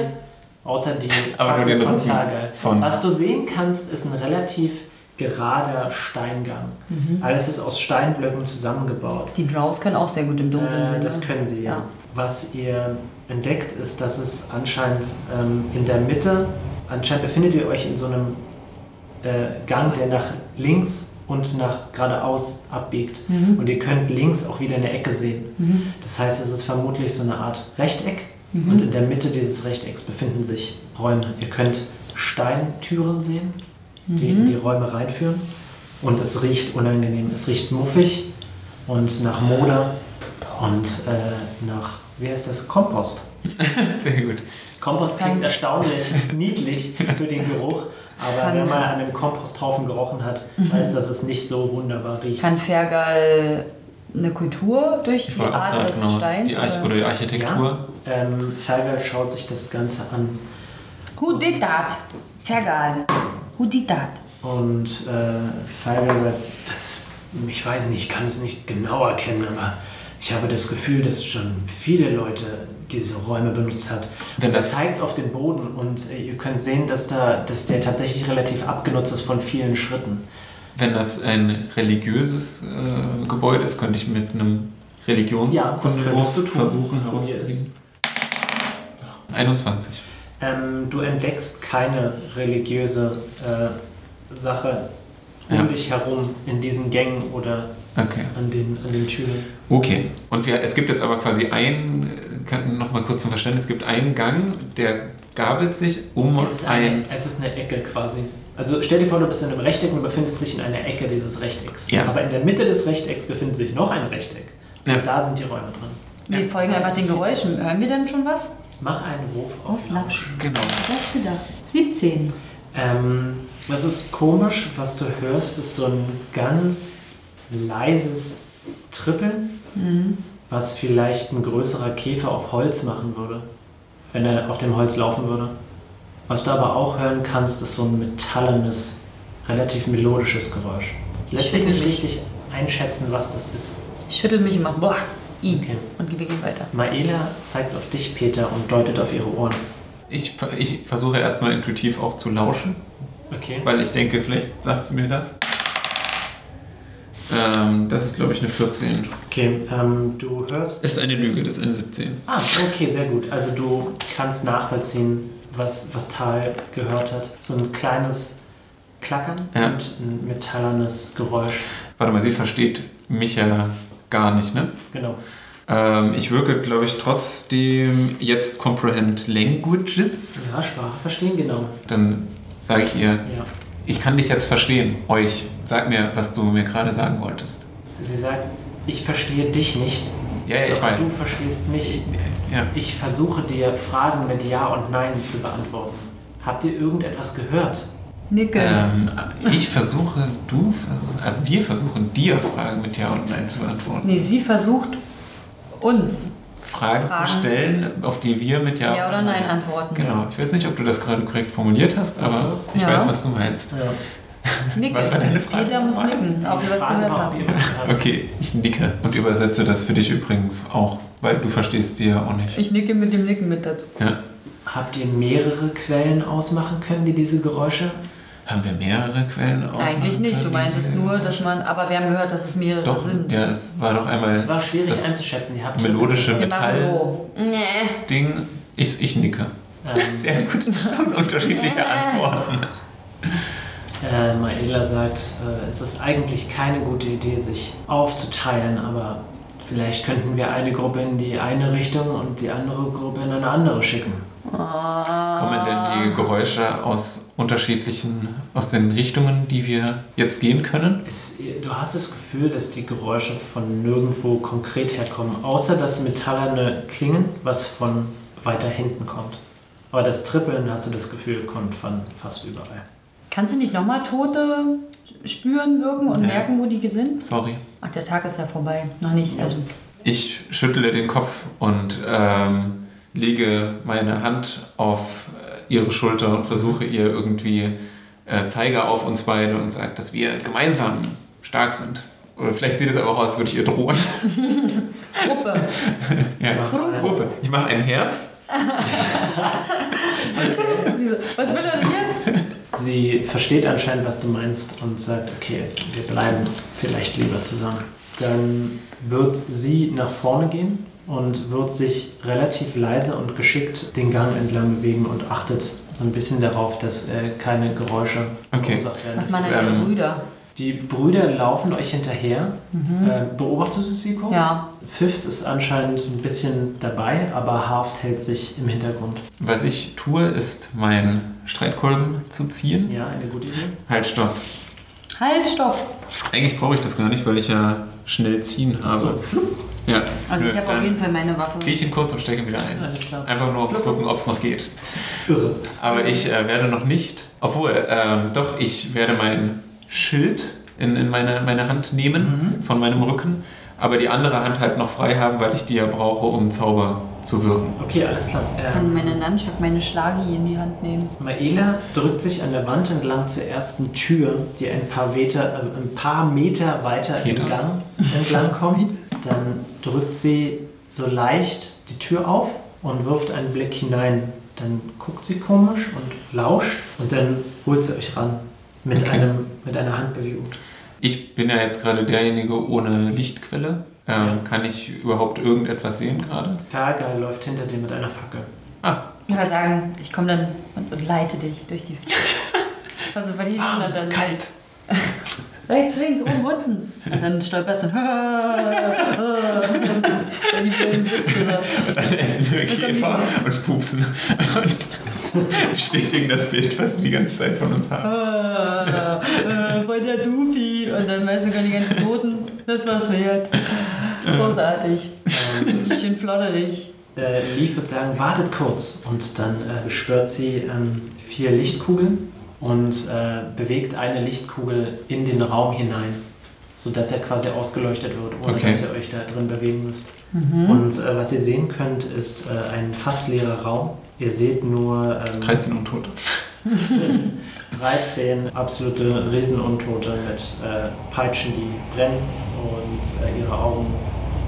C: Außer die
A: Aber nur den
C: von Fergal.
A: von-
C: Was du sehen kannst, ist ein relativ gerader Steingang.
B: Mhm.
C: Alles ist aus Steinblöcken zusammengebaut.
B: Die Drows können auch sehr gut im Dunkeln
C: Äh,
B: sehen.
C: das
B: ne?
C: können sie, ja.
B: Ja.
C: was ihr entdeckt, ist, dass es anscheinend ähm, in der Mitte, anscheinend befindet ihr euch in so einem äh, Gang, der nach links und nach geradeaus abbiegt.
B: Mhm.
C: Und ihr könnt links auch wieder eine Ecke sehen.
B: Mhm.
C: Das heißt, es ist vermutlich so eine Art Rechteck.
B: Mhm.
C: Und in der Mitte dieses Rechtecks befinden sich Räume. Ihr könnt Steintüren sehen, die in die Räume reinführen. Und es riecht unangenehm. Es riecht muffig und nach Moder und äh, nach, wie heißt das, Kompost.
A: Sehr gut.
C: Kompost klingt erstaunlich niedlich für den Geruch, aber
B: Kann-
C: wenn man an einem Komposthaufen gerochen hat, weiß, dass es nicht so wunderbar riecht.
B: Kann Fergal eine Kultur durch
A: Ich
B: die Art des
A: genau
B: Steins?
A: die, Arch
B: oder?
A: die Architektur.
C: Ähm, Fergal schaut sich das Ganze an
B: Who did that? Fergal. Who did that?
C: und äh, Fergal sagt, das ist, ich weiß nicht, ich kann es nicht genau erkennen, aber ich habe das Gefühl, dass schon viele Leute diese Räume benutzt hat.
A: Wenn das-
C: zeigt auf den Boden und äh, ihr könnt sehen, dass, da, dass der tatsächlich relativ abgenutzt ist von vielen Schritten.
A: Wenn das ein religiöses äh, Gebäude ist, könnte ich mit einem
C: Ja,
A: Religionskundenwurf
C: tun.
A: versuchen herauszukriegen. 21.
C: Ähm, du entdeckst keine religiöse äh, Sache um
A: Ja.
C: dich herum in diesen Gängen oder
A: Okay.
C: an den, an den Türen.
A: Okay. Und wir, es gibt jetzt aber quasi einen, kann noch mal kurz zum Verständnis, es gibt einen Gang, der gabelt sich um
C: Es ist, eine,
A: ein...
C: es ist eine Ecke quasi. Also stell dir vor, du bist in einem Rechteck und du befindest dich in einer Ecke dieses Rechtecks.
A: Ja.
C: Aber in der Mitte des Rechtecks befindet sich noch ein Rechteck.
A: Ja.
C: Und da sind die Räume drin.
B: Wir
A: Ja.
B: folgen einfach den Geräuschen. Hören wir denn schon was?
C: Mach einen Wurf auf
B: Auf Lauschen.
A: Genau.
B: Was gedacht? 17.
C: Ähm, das ist komisch, was du hörst, ist so ein ganz leises Trippeln,
B: Mhm.
C: was vielleicht ein größerer Käfer auf Holz machen würde, wenn er auf dem Holz laufen würde. Was du aber auch hören kannst, ist so ein metallenes, relativ melodisches Geräusch. Lässt sich nicht richtig einschätzen, was das ist.
B: Ich schüttel mich immer. Boah, ihn.
C: Okay.
B: Und wir gehen weiter.
C: Maela zeigt auf dich, Peter, und deutet auf ihre Ohren.
A: Ich, ich versuche erstmal intuitiv auch zu lauschen,
C: Okay.
A: weil ich denke, vielleicht sagt sie mir das. Ähm, das ist, glaube ich, eine 14.
C: Okay, ähm, du hörst.
A: Das ist eine Lüge, das ist eine 17.
C: Ah, okay, sehr gut. Also du kannst nachvollziehen, was, was Tal gehört hat. So ein kleines Klackern
A: Ja.
C: und ein metallernes Geräusch.
A: Warte mal, sie versteht mich ja gar nicht, ne?
C: Genau.
A: Ähm, ich wirke, glaube ich, trotzdem jetzt Comprehend Languages.
C: Ja, Sprache verstehen, genau.
A: Dann sage ich ihr,
C: Ja.
A: ich kann dich jetzt verstehen, euch. Sag mir, was du mir gerade sagen wolltest.
C: Sie sagt, ich verstehe dich nicht.
A: Ja, ja, ich
C: aber
A: weiß.
C: Du verstehst mich.
A: Ja.
C: Ich versuche dir Fragen mit Ja und Nein zu beantworten. Habt ihr irgendetwas gehört?
B: Nickel.
A: Ähm, ich versuche, du versuchst, also wir versuchen dir Fragen mit Ja und Nein zu beantworten.
B: Nee, sie versucht uns
A: Fragen,
B: Fragen.
A: zu stellen, auf die wir mit Ja,
B: Ja oder Nein antworten.
A: Genau. Ich weiß nicht, ob du das gerade korrekt formuliert hast, aber ich
B: Ja.
A: weiß, was du meinst.
C: Ja.
B: Nicken.
A: Was war deine Frage
B: Peter muss nicken, ob wir was gehört
C: auch,
B: haben.
A: Okay, ich nicke und übersetze das für dich übrigens auch, weil du verstehst sie ja auch nicht.
B: Ich nicke mit dem Nicken mit dazu.
A: Ja.
C: Habt ihr mehrere Quellen ausmachen können, die diese Geräusche?
A: Haben wir mehrere Quellen ausmachen
B: Eigentlich nicht. Du meintest nur, dass man. Aber wir haben gehört, dass es mehrere
A: Doch,
B: sind.
A: ja, es war doch einmal
C: Es war schwierig
A: das
C: einzuschätzen. Ihr habt
A: melodische
B: Wir machen
A: Metall-
B: so.
A: Ich, ich nicke.
C: Ähm,
A: Sehr gut. Und unterschiedliche Antworten.
C: äh, Maela sagt, äh, es ist eigentlich keine gute Idee, sich aufzuteilen, aber vielleicht könnten wir eine Gruppe in die eine Richtung und die andere Gruppe in eine andere schicken.
A: Kommen denn die Geräusche aus unterschiedlichen, aus den Richtungen, die wir jetzt gehen können?
C: Es, du hast das Gefühl, dass die Geräusche von nirgendwo konkret herkommen, außer das metallerne Klingen, was von weiter hinten kommt. Aber das Trippeln, hast du das Gefühl, kommt von fast überall.
B: Kannst du nicht nochmal Tote spüren, wirken und
A: Nee.
B: merken, wo die sind?
A: Sorry.
B: Ach, der Tag ist ja vorbei. Noch nicht. Also.
A: Ich schüttle den Kopf und ähm, lege meine Hand auf äh, ihre Schulter und versuche ihr irgendwie äh, zeige auf uns beide und sage, dass wir gemeinsam stark sind. Oder vielleicht sieht es aber auch aus, als würde ich ihr drohen.
B: Gruppe.
A: ja, Gruppe. Ich mache ein Herz.
B: Was will er denn jetzt?
C: Sie versteht anscheinend, was du meinst und sagt, okay, wir bleiben vielleicht lieber zusammen. Dann wird sie nach vorne gehen und wird sich relativ leise und geschickt den Gang entlang bewegen und achtet so ein bisschen darauf, dass äh, keine Geräusche
A: Okay.
C: verursacht werden.
B: Was meinen
A: Ähm,
B: ihre Brüder?
C: Die Brüder laufen euch hinterher. Äh, beobachtest du sie kurz?
B: Ja.
C: Fifth ist anscheinend ein bisschen dabei, aber Haft hält sich im Hintergrund.
A: Was ich tue, ist meinen Streitkolben zu ziehen.
C: Ja, eine gute Idee.
A: Halt, stopp.
B: Halt, stopp!
A: Eigentlich brauche ich das gar nicht, weil ich ja schnell ziehen habe.
C: So, flupp.
A: Ja.
B: Also ich habe auf jeden Fall meine Waffe.
A: Ziehe ich ihn kurz und stecke ihn wieder ein.
C: Alles klar.
A: Einfach nur, um zu gucken, ob es noch geht.
C: Irre.
A: Aber ich äh, werde noch nicht, obwohl, ähm, doch, ich werde mein Schild in, in meine, meine Hand nehmen von meinem Rücken, aber die andere Hand halt noch frei haben, weil ich die ja brauche, um Zauber zu wirken.
C: Okay, alles klar.
B: Ich kann
C: Ähm,
B: meine Nunchuck, meine Schlagi in die Hand nehmen.
C: Maela drückt sich an der Wand entlang zur ersten Tür, die ein paar, Meter, äh, ein paar Meter weiter im
A: Meter.
C: Gang entlang kommt. Dann drückt sie so leicht die Tür auf und wirft einen Blick hinein. Dann guckt sie komisch und lauscht und dann holt sie euch ran mit,
A: Okay.
C: einem, mit einer Handbewegung.
A: Ich bin ja jetzt gerade derjenige ohne Lichtquelle. Ähm,
C: Ja.
A: Kann ich überhaupt irgendetwas sehen gerade?
C: Fergal läuft hinter dir mit einer Fackel.
A: Ah,
B: Ich kann sagen, ich komme dann und, und leite dich durch die. Also und dann.
A: kalt.
B: Rechts, links, oben, unten. Und dann stolperst du. Wenn die Witze da.
A: Und dann essen wir Käfer und pupsen und bestätigen das Bild, was sie die ganze Zeit von uns haben.
B: Ah, äh, voll der Dufi. Und dann weißt du gar die ganzen Toten. Das war's wert. Großartig.
C: Ähm,
B: schön flotterig.
C: äh, Leaf wird sagen, wartet kurz. Und dann äh, beschwört sie ähm, vier Lichtkugeln und äh, bewegt eine Lichtkugel in den Raum hinein, sodass er quasi ausgeleuchtet wird, ohne
A: Okay.
C: dass ihr euch da drin bewegen müsst.
B: Mhm.
C: Und äh, was ihr sehen könnt, ist äh, ein fast leerer Raum. Ihr seht nur ähm,
A: 13 Untote.
C: 13 absolute Riesenuntote mit äh, Peitschen, die brennen und äh, ihre Augen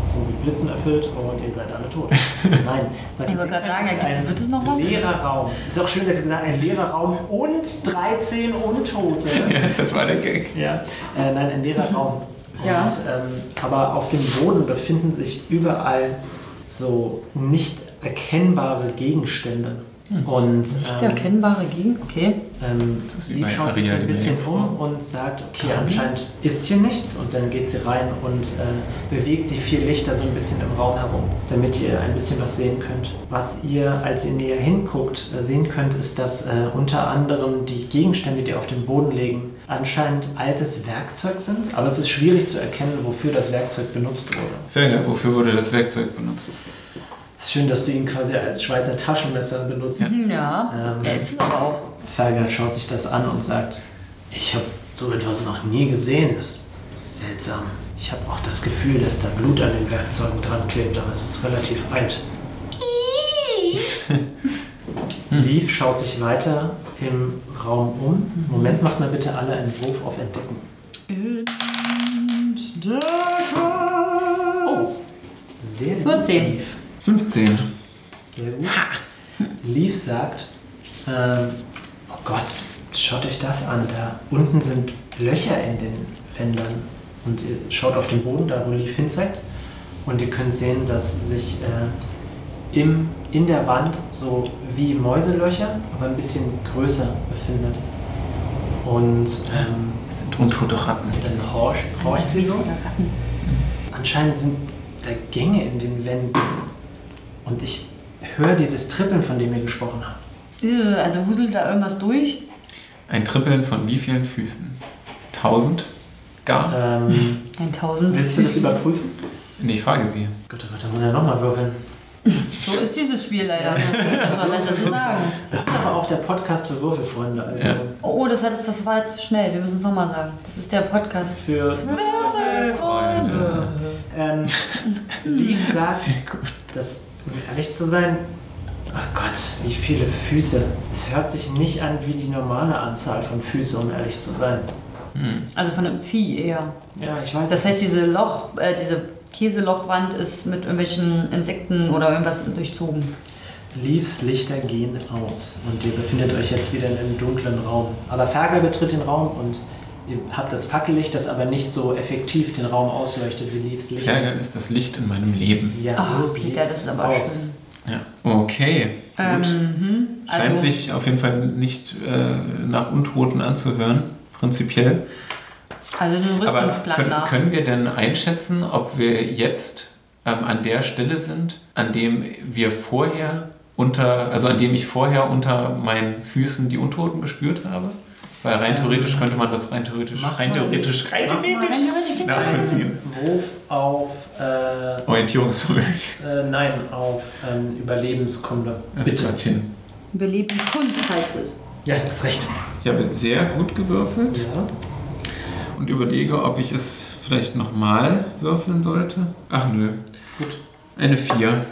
C: sind mit Blitzen erfüllt und ihr seid alle tot. Nein, was
B: Ich
C: ihr
B: wollte gerade sagen,
C: ist ein
B: wird es noch was?
C: leerer Raum. Ist auch schön, dass ihr gesagt habt, ein leerer Raum und 13 Untote.
A: Ja, das war der Gag.
C: Ja, äh, nein, ein leerer Raum.
B: Ja.
C: Und, ähm, aber auf dem Boden befinden sich überall so nicht erkennbare Gegenstände. Und
B: Nicht
C: ähm,
B: erkennbare Gegend, okay.
C: ähm,
A: bei
C: schaut sich so ein bisschen um und sagt, okay, anscheinend ist hier nichts. Und dann geht sie rein und äh, bewegt die vier Lichter so ein bisschen im Raum herum, damit ihr ein bisschen was sehen könnt. Was ihr, als ihr näher hinguckt, äh, sehen könnt, ist, dass äh, unter anderem die Gegenstände, die auf dem Boden liegen, anscheinend altes Werkzeug sind. Aber es ist schwierig zu erkennen, wofür das Werkzeug benutzt wurde.
A: Ferger, wofür wurde das Werkzeug benutzt?
C: Es ist schön, dass du ihn quasi als Schweizer Taschenmesser benutzt.
B: Hm, Ja,
C: Ähm,
B: er ist es aber auch.
C: Fergal schaut sich das an und sagt, ich habe so etwas noch nie gesehen. Das ist seltsam. Ich habe auch das Gefühl, dass da Blut an den Werkzeugen dran klebt, aber es ist relativ alt. Leaf schaut sich weiter im Raum um. Moment, macht mal bitte alle einen Wurf auf Entdecken. Oh, sehr gut.
B: 14.
C: Leaf.
A: 15.
C: Sehr gut. Leaf sagt, ähm, oh Gott, schaut euch das an. Da unten sind Löcher in den Wändern. Und ihr schaut auf den Boden, da wo Leaf hinzeigt. Und ihr könnt sehen, dass sich äh, im, in der Wand so wie Mäuselöcher, aber ein bisschen größer befindet. Und ähm,
A: Das sind untote Ratten.
C: dann horcht, horcht sie so. Anscheinend sind da Gänge in den Wänden. Und ich höre dieses Trippeln, von dem ihr gesprochen habt.
B: Also wudelt da irgendwas durch?
A: Ein Trippeln von wie vielen Füßen? 1000? Gar?
C: Ähm,
B: 1000.
C: willst du das überprüfen?
A: Nee, ich frage sie.
C: Gott, oh Gott, da muss er nochmal würfeln.
B: So ist dieses Spiel leider. Was soll man dazu sagen?
C: Das ist aber auch der Podcast für Würfelfreunde. Also
A: Ja.
B: Oh, das, hat, das war jetzt zu schnell. Wir müssen es nochmal sagen. Das ist der Podcast.
C: für.
B: Würfelfreunde.
C: Ähm,
A: Sehr gut.
C: dass, um ehrlich zu sein, ach Gott, wie viele Füße. Es hört sich nicht an wie die normale Anzahl von Füßen, um ehrlich zu sein.
A: Hm.
B: Also von einem Vieh eher.
C: Ja, ich weiß.
B: Das heißt,
C: nicht.
B: diese Loch, äh, diese Käselochwand ist mit irgendwelchen Insekten oder irgendwas durchzogen.
C: Leaves Lichter gehen aus und ihr befindet euch jetzt wieder in einem dunklen Raum. Aber Fergal betritt den Raum und Ihr habt das Fackellicht, das aber nicht so effektiv den Raum ausleuchtet wie Leaves Licht.
A: Fergal ist das Licht in meinem Leben.
C: Ja,
B: Ah,
C: so
B: Peter, das ist aber
C: aus.
B: schön.
A: Ja. Okay.
B: Ähm,
A: Gut.
B: mhm.
A: Scheint
B: Also,
A: sich auf jeden Fall nicht äh, nach Untoten anzuhören, prinzipiell.
B: also ein
A: Aber
B: Rüstungsplan
A: können, können wir denn einschätzen, ob wir jetzt ähm, an der Stelle sind, an dem wir vorher unter, also an dem ich vorher unter meinen Füßen die Untoten gespürt habe? Weil rein
C: Ähm,
A: theoretisch könnte man das rein theoretisch,
C: mach
A: rein
C: mal-
A: theoretisch, rein theoretisch nachvollziehen.
C: Wurf auf, äh,
A: Orientierungsvermögen.
C: äh, nein, auf ähm, Überlebenskunde. Bitte.
A: Gottchen.
B: Überlebenskunst heißt es.
C: Ja, das Recht.
A: Ich habe sehr gut gewürfelt
C: Ja.
A: und überlege, ob ich es vielleicht nochmal würfeln sollte. Ach nö.
C: Gut.
A: Eine 4.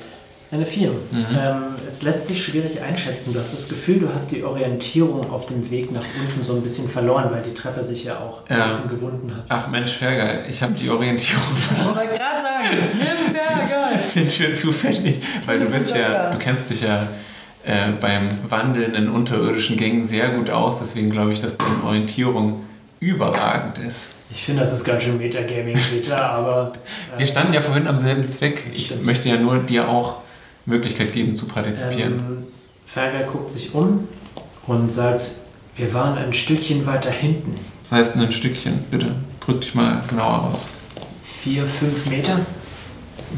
C: Eine 4.
A: Mhm.
C: Ähm, es lässt sich schwierig einschätzen. Du hast das Gefühl, du hast die Orientierung auf dem Weg nach unten so ein bisschen verloren, weil die Treppe sich ja auch ein
A: Ja.
C: bisschen gewunden hat.
A: Ach Mensch, Fergal, ich habe die Orientierung
B: Ich wollte gerade sagen, nimm Fergal.
A: sind wir zufällig, weil du bist ja, du kennst dich ja äh, beim Wandeln in unterirdischen Gängen sehr gut aus, deswegen glaube ich, dass deine Orientierung überragend ist.
C: Ich finde, das ist ganz schön Metagaming, Peter, aber. äh,
A: Wir standen ja vorhin am selben Zweck. Ich
C: Stimmt.
A: möchte ja nur dir auch Möglichkeit geben zu partizipieren.
C: Ähm, Fergal guckt sich um und sagt: Wir waren ein Stückchen weiter hinten.
A: Das heißt ein Stückchen, bitte. Drück dich mal genauer aus.
C: Vier, fünf Meter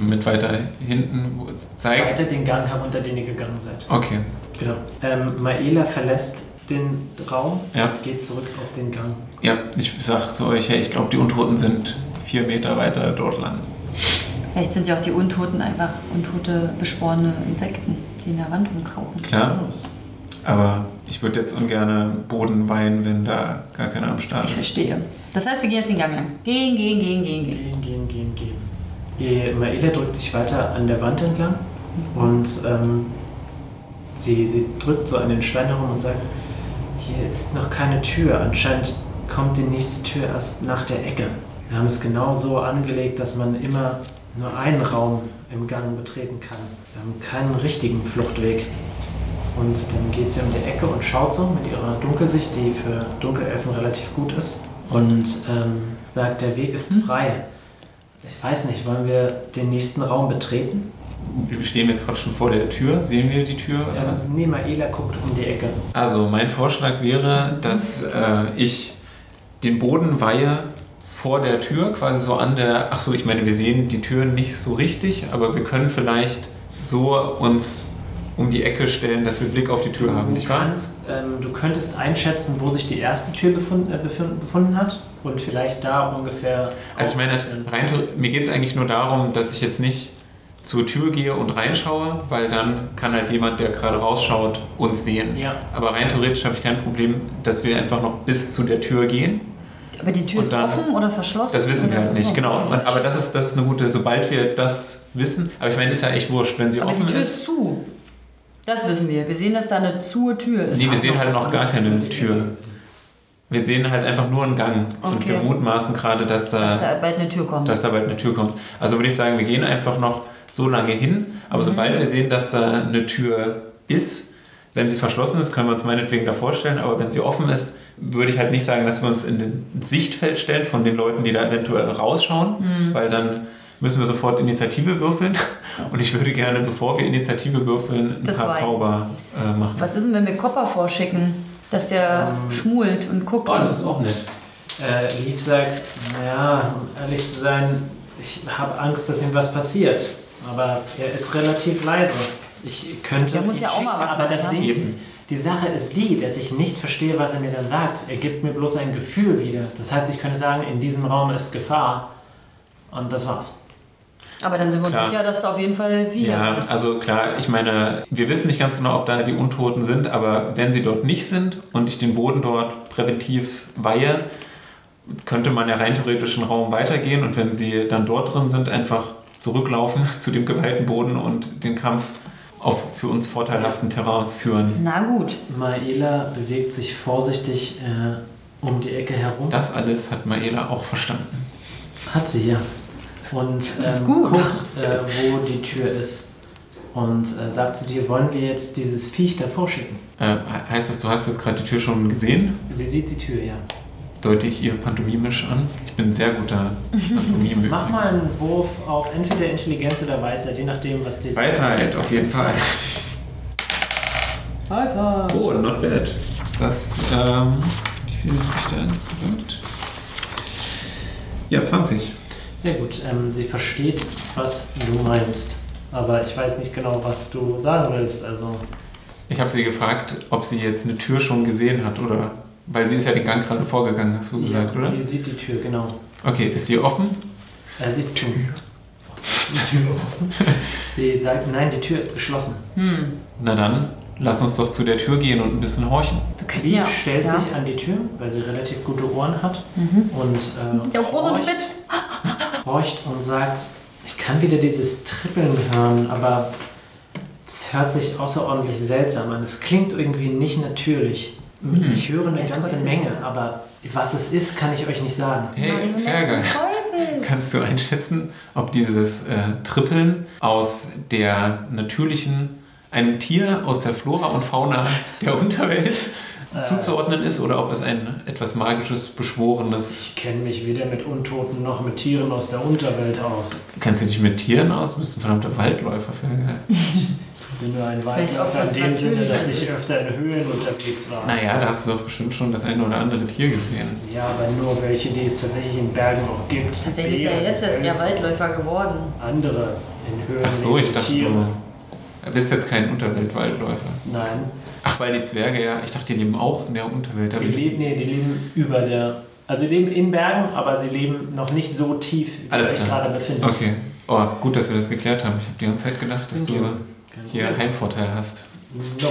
A: Mit weiter hinten, wo es zeigt.
C: weiter den Gang herunter, den ihr gegangen seid.
A: Okay,
C: Genau. Ähm, Maela verlässt den Raum,
A: ja.
C: geht zurück auf den Gang.
A: Ja, ich sag zu euch, hey, ich glaube, die Untoten sind vier Meter weiter dort lang.
B: Vielleicht sind ja auch die Untoten einfach untote, besporene Insekten, die in der Wand rumkrauchen.
A: Klar, aber ich würde jetzt ungern Boden weinen, wenn da gar keiner am Start
B: Ich
A: ist.
B: verstehe. Das heißt, wir gehen jetzt den Gang lang. Gehen, gehen, gehen, gehen, gehen.
C: Gehen, gehen, gehen, gehen. Ihr- Maela drückt sich weiter an der Wand entlang und ähm, sie, sie drückt so an den Stein herum und sagt, hier ist noch keine Tür. Anscheinend kommt die nächste Tür erst nach der Ecke. Wir haben es genau so angelegt, dass man immer nur einen Raum im Gang betreten kann. Wir haben keinen richtigen Fluchtweg. Und dann geht sie um die Ecke und schaut so mit ihrer Dunkelsicht, die für Dunkelelfen relativ gut ist. Und ähm, sagt, der Weg ist frei. Ich weiß nicht, wollen wir den nächsten Raum betreten?
A: Wir stehen jetzt gerade schon vor der Tür. Sehen wir die Tür? was?
C: Ähm, nee, Maela guckt um die Ecke.
A: Also mein Vorschlag wäre, dass äh, ich den Boden weihe vor der Tür, quasi so an der. Ach so, ich meine, wir sehen die Tür nicht so richtig, aber wir können vielleicht so uns um die Ecke stellen, dass wir Blick auf die Tür haben,
C: Du,
A: nicht wahr?
C: kannst, ähm, du könntest einschätzen, wo sich die erste Tür befunden, äh, befunden hat und vielleicht da ungefähr.
A: Also ich meine, rein, mir geht es eigentlich nur darum, dass ich jetzt nicht zur Tür gehe und reinschaue, weil dann kann halt jemand, der gerade rausschaut, uns sehen.
C: Ja,
A: Aber rein theoretisch habe ich kein Problem, dass wir einfach noch bis zu der Tür gehen.
B: Aber die Tür
A: Und
B: ist
A: dann-
B: offen oder verschlossen?
A: Das wissen wir halt nicht, genau. Und, aber das ist, das ist eine gute, sobald wir das wissen. Aber ich meine, ist ja echt wurscht, wenn sie
B: Aber die
A: offen
B: Tür
A: ist.
B: ist zu. Das wissen wir. Wir sehen, dass da eine zu Tür ist.
A: Nee, wir sehen halt noch gar keine
C: die
A: Tür. Wir sehen halt einfach nur einen Gang. Und
B: Okay.
A: wir mutmaßen gerade, dass da,
B: Dass da bald eine Tür kommt.
A: dass da bald eine Tür kommt. Also würde ich sagen, wir gehen einfach noch so lange hin. Aber
B: Mhm.
A: sobald wir sehen, dass da eine Tür ist, wenn sie verschlossen ist, können wir uns meinetwegen da vorstellen. Aber wenn sie offen ist, würde ich halt nicht sagen, dass wir uns in den Sichtfeld stellen von den Leuten, die da eventuell rausschauen.
B: Mhm.
A: Weil dann müssen wir sofort Initiative würfeln. Und ich würde gerne, bevor wir Initiative würfeln, ein
B: Das
A: paar Zauber äh, machen.
B: Was ist denn, wenn wir Kopper vorschicken? Dass der
C: Ähm,
B: schmult und guckt.
A: Oh, das ist auch nett.
C: Äh, Leaf sagt, naja, um ehrlich zu sein, ich habe Angst, dass ihm was passiert. Aber er ist relativ leise. Ich könnte.
B: Der muss ja auch mal was
C: Aber
B: machen,
C: das
B: ne?
C: Ding,
A: Eben.
C: Die Sache ist die, dass ich nicht verstehe, was er mir dann sagt. Er gibt mir bloß ein Gefühl wieder. Das heißt, ich könnte sagen, in diesem Raum ist Gefahr. Und das war's.
B: Aber dann sind wir uns
A: Klar.
B: sicher, dass da auf jeden Fall wir
A: Ja,
B: sind.
A: also klar, ich meine, wir wissen nicht ganz genau, ob da die Untoten sind, aber wenn sie dort nicht sind und ich den Boden dort präventiv weihe, könnte man ja rein theoretisch einen Raum weitergehen und wenn sie dann dort drin sind, einfach zurücklaufen zu dem geweihten Boden und den Kampf auf für uns vorteilhaften Terrain führen.
B: Na gut.
C: Maela bewegt sich vorsichtig äh, um die Ecke herum.
A: Das alles hat Maela auch verstanden.
C: Hat sie, ja. Und
B: Das ist
C: ähm,
B: gut.
C: guckt, äh, wo die Tür ist. Und äh, sagt zu dir, wollen wir jetzt dieses Viech davor schicken?
A: Äh, heißt das, du hast jetzt gerade die Tür schon gesehen?
C: Sie sieht die Tür, ja.
A: Deute ich ihr pantomimisch an. Ich bin ein sehr guter Pantomime
C: Mach mal einen Wurf auf entweder Intelligenz oder Weisheit, je nachdem, was dir.
A: Weisheit, auf jeden Fall.
B: Weisheit.
A: Oh, not bad. Das, ähm, wie viel habe ich da insgesamt? Ja, 20.
C: Sehr gut. Ähm, sie versteht, was du meinst. Aber ich weiß nicht genau, was du sagen willst. Also,
A: Ich habe sie gefragt, ob sie jetzt eine Tür schon gesehen hat, oder? Weil sie ist ja den Gang gerade vorgegangen, hast du gesagt,
C: ja,
A: oder?
C: sie sieht die Tür, genau.
A: Okay, ist die offen?
C: Äh, sie ist zu. Die Tür offen. Sie sagt, nein, die Tür ist geschlossen.
B: Hm.
A: Na dann, lass uns doch zu der Tür gehen und ein bisschen horchen.
C: Eve
B: ja.
C: stellt
B: ja.
C: sich an die Tür, weil sie relativ gute Ohren hat.
B: Mhm.
C: Und äh,
B: Der groß und
C: horcht,
B: spitz.
C: horcht und sagt, ich kann wieder dieses Trippeln hören, aber es hört sich außerordentlich seltsam an. Es klingt irgendwie nicht natürlich.
A: Hm.
C: Ich höre eine ganze
B: Teufel.
C: Menge, aber was es ist, kann ich euch nicht sagen.
A: Hey,
B: Teufels.
A: kannst du einschätzen, ob dieses äh, Trippeln aus der natürlichen, einem Tier aus der Flora und Fauna der Unterwelt
C: Äh,
A: zuzuordnen ist oder ob es ein etwas magisches, beschworenes.
C: Ich kenne mich weder mit Untoten noch mit Tieren aus der Unterwelt aus.
A: Kennst du dich mit Tieren aus? Du bist ein verdammter Waldläufer, Fergal.
C: Bin nur ein Waldläufer in dem Sinne, dass ich öfter in Höhlen unterwegs war.
A: Naja, da hast du doch bestimmt schon das eine oder andere Tier gesehen.
C: Ja, aber nur welche, die es tatsächlich in Bergen auch gibt.
B: Tatsächlich ist er
C: Bären,
B: jetzt erst ja Waldläufer geworden.
C: Andere in Höhlen.
A: Ach so, ich dachte,
C: Tiere.
A: du bist jetzt kein Unterweltwaldläufer.
C: Nein,
A: Ach, weil die Zwerge ja, ich dachte, die leben auch in der Unterwelt.
C: die leben, nee, die leben über der. Also die leben in Bergen, aber sie leben noch nicht so tief, wie
A: Alles
C: euch
A: klar.
C: gerade befindet.
A: Okay. Oh, gut, dass wir das geklärt haben. Ich habe die ganze Zeit gedacht, dass
C: Thank
A: du
C: you.
A: Hier Heimvorteil hast.
C: No.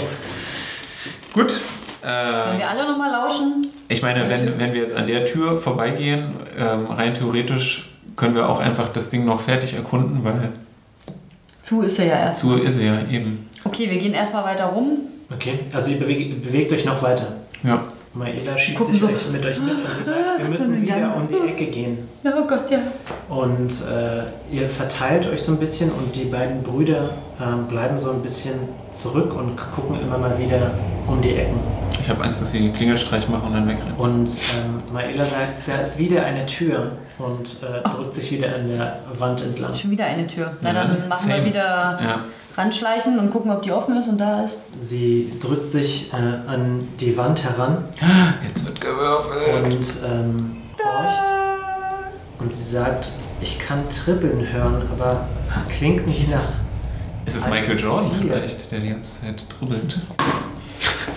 A: Gut.
B: Wenn
A: Äh,
B: wir alle nochmal lauschen,
A: ich meine, wenn, wenn wir jetzt an der Tür vorbeigehen, ähm, rein theoretisch können wir auch einfach das Ding noch fertig erkunden, weil
B: zu ist er ja erst.
A: so ist er ja eben.
B: Okay, wir gehen erstmal weiter rum.
C: Okay, also ihr bewegt, bewegt euch noch weiter.
A: Ja.
C: Maela schiebt
B: Gucken
C: sich
B: so.
C: euch mit euch mit und sie sagt, wir müssen wieder um die Ecke gehen.
B: Oh Gott, ja.
C: Und äh, ihr verteilt euch so ein bisschen und die beiden Brüder ähm, bleiben so ein bisschen zurück und gucken immer mal wieder um die Ecken.
A: Ich habe Angst, dass sie einen Klingelstreich machen und dann wegrennen.
C: Und ähm, Maela sagt, da ist wieder eine Tür und äh, drückt sich wieder an der Wand entlang.
B: Schon wieder eine Tür. Na,
A: Ja,
B: dann machen
A: same.
B: wir wieder
A: Ja.
B: Ranschleichen und gucken, ob die offen ist und da ist.
C: Sie drückt sich äh, an die Wand heran
A: Jetzt wird gewürfelt.
C: und ähm, horcht. Und sie sagt, ich kann Trippeln hören, aber es klingt nicht
A: Jesus.
C: nach.
A: Ist es Michael Jordan
C: vier.
A: vielleicht, der die ganze Zeit dribbelt?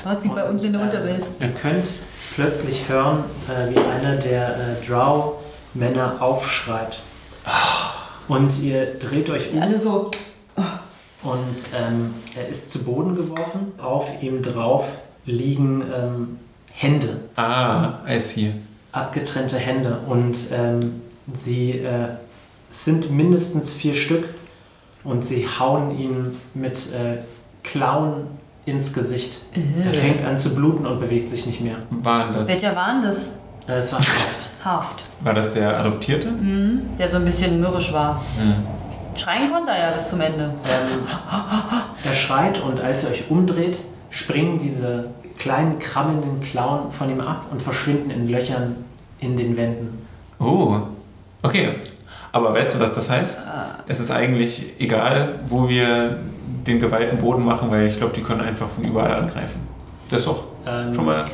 B: Was geht bei uns in der
C: Und, äh,
B: Unterwelt?
C: Ihr könnt plötzlich hören, äh, wie einer der äh, Drow-Männer aufschreit. Und ihr dreht euch um
B: Alle so.
C: Und ähm, er ist zu Boden geworfen. Auf ihm drauf liegen ähm, Hände,
A: Ah, I see.
C: abgetrennte Hände. Und ähm, sie äh, sind mindestens vier Stück und sie hauen ihn mit äh, Klauen ins Gesicht. Er fängt an zu bluten und bewegt sich nicht mehr.
A: Waren das,
B: Welcher war denn das?
C: Äh, Es war Kraft.
B: Haft.
A: war das der Adoptierte?
B: Mhm. Der so ein bisschen mürrisch war.
A: Hm.
B: Schreien konnte er ja bis zum Ende.
C: Ähm, er schreit und als ihr euch umdreht, springen diese kleinen krabbelnden Klauen von ihm ab und verschwinden in Löchern in den Wänden.
A: Oh, okay. Aber weißt du, was das heißt?
B: Ah.
A: Es ist eigentlich egal, wo wir den geweihten Boden machen, weil ich glaube, die können einfach von überall angreifen. Das ist doch
C: Ähm,
A: schon mal.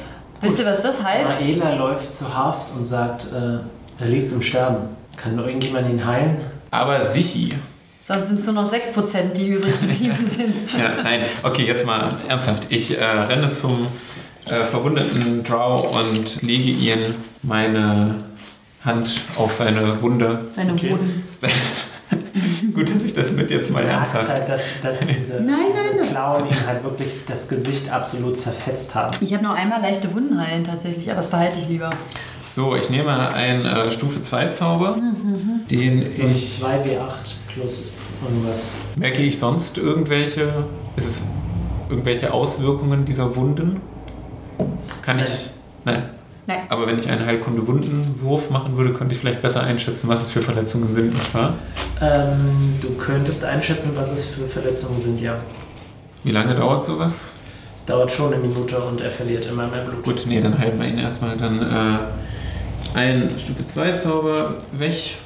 B: Wisst ihr, was das heißt?
C: Maela läuft zu Haft und sagt, äh, er liegt im Sterben. Kann irgendjemand ihn heilen?
A: Aber sichi.
B: Sonst sind es nur noch 6%, die übrig geblieben sind.
A: Ja, nein. Okay, jetzt mal ernsthaft. Ich äh, renne zum äh, verwundeten Drow und lege ihm meine Hand auf seine Wunde.
B: Seine
C: Okay.
B: Boden.
A: Gut, dass ich das mit jetzt mal ernsthaft.
C: halt, dass, dass diese,
B: Nein,
C: diese
B: nein.
C: Klauen ihm halt wirklich das Gesicht absolut zerfetzt haben.
B: Ich habe noch einmal leichte Wunden heilen tatsächlich, aber das behalte ich lieber.
A: So, ich nehme einen äh, Stufe 2 Zauber, den
C: Das ist ich 2W8 plus irgendwas.
A: Merke ich sonst irgendwelche, ist es irgendwelche Auswirkungen dieser Wunden? Kann ich, nein.
B: Nein.
A: Aber wenn ich einen Heilkunde-Wundenwurf machen würde, könnte ich vielleicht besser einschätzen, was es für Verletzungen sind, nicht wahr?
C: Ähm, du könntest einschätzen, was es für Verletzungen sind, ja.
A: Wie lange dauert sowas?
C: Es dauert schon eine Minute und er verliert immer mehr Blut.
A: Gut, nee, dann heilen wir ihn erstmal. Dann äh, ein Stufe 2 Zauber weg.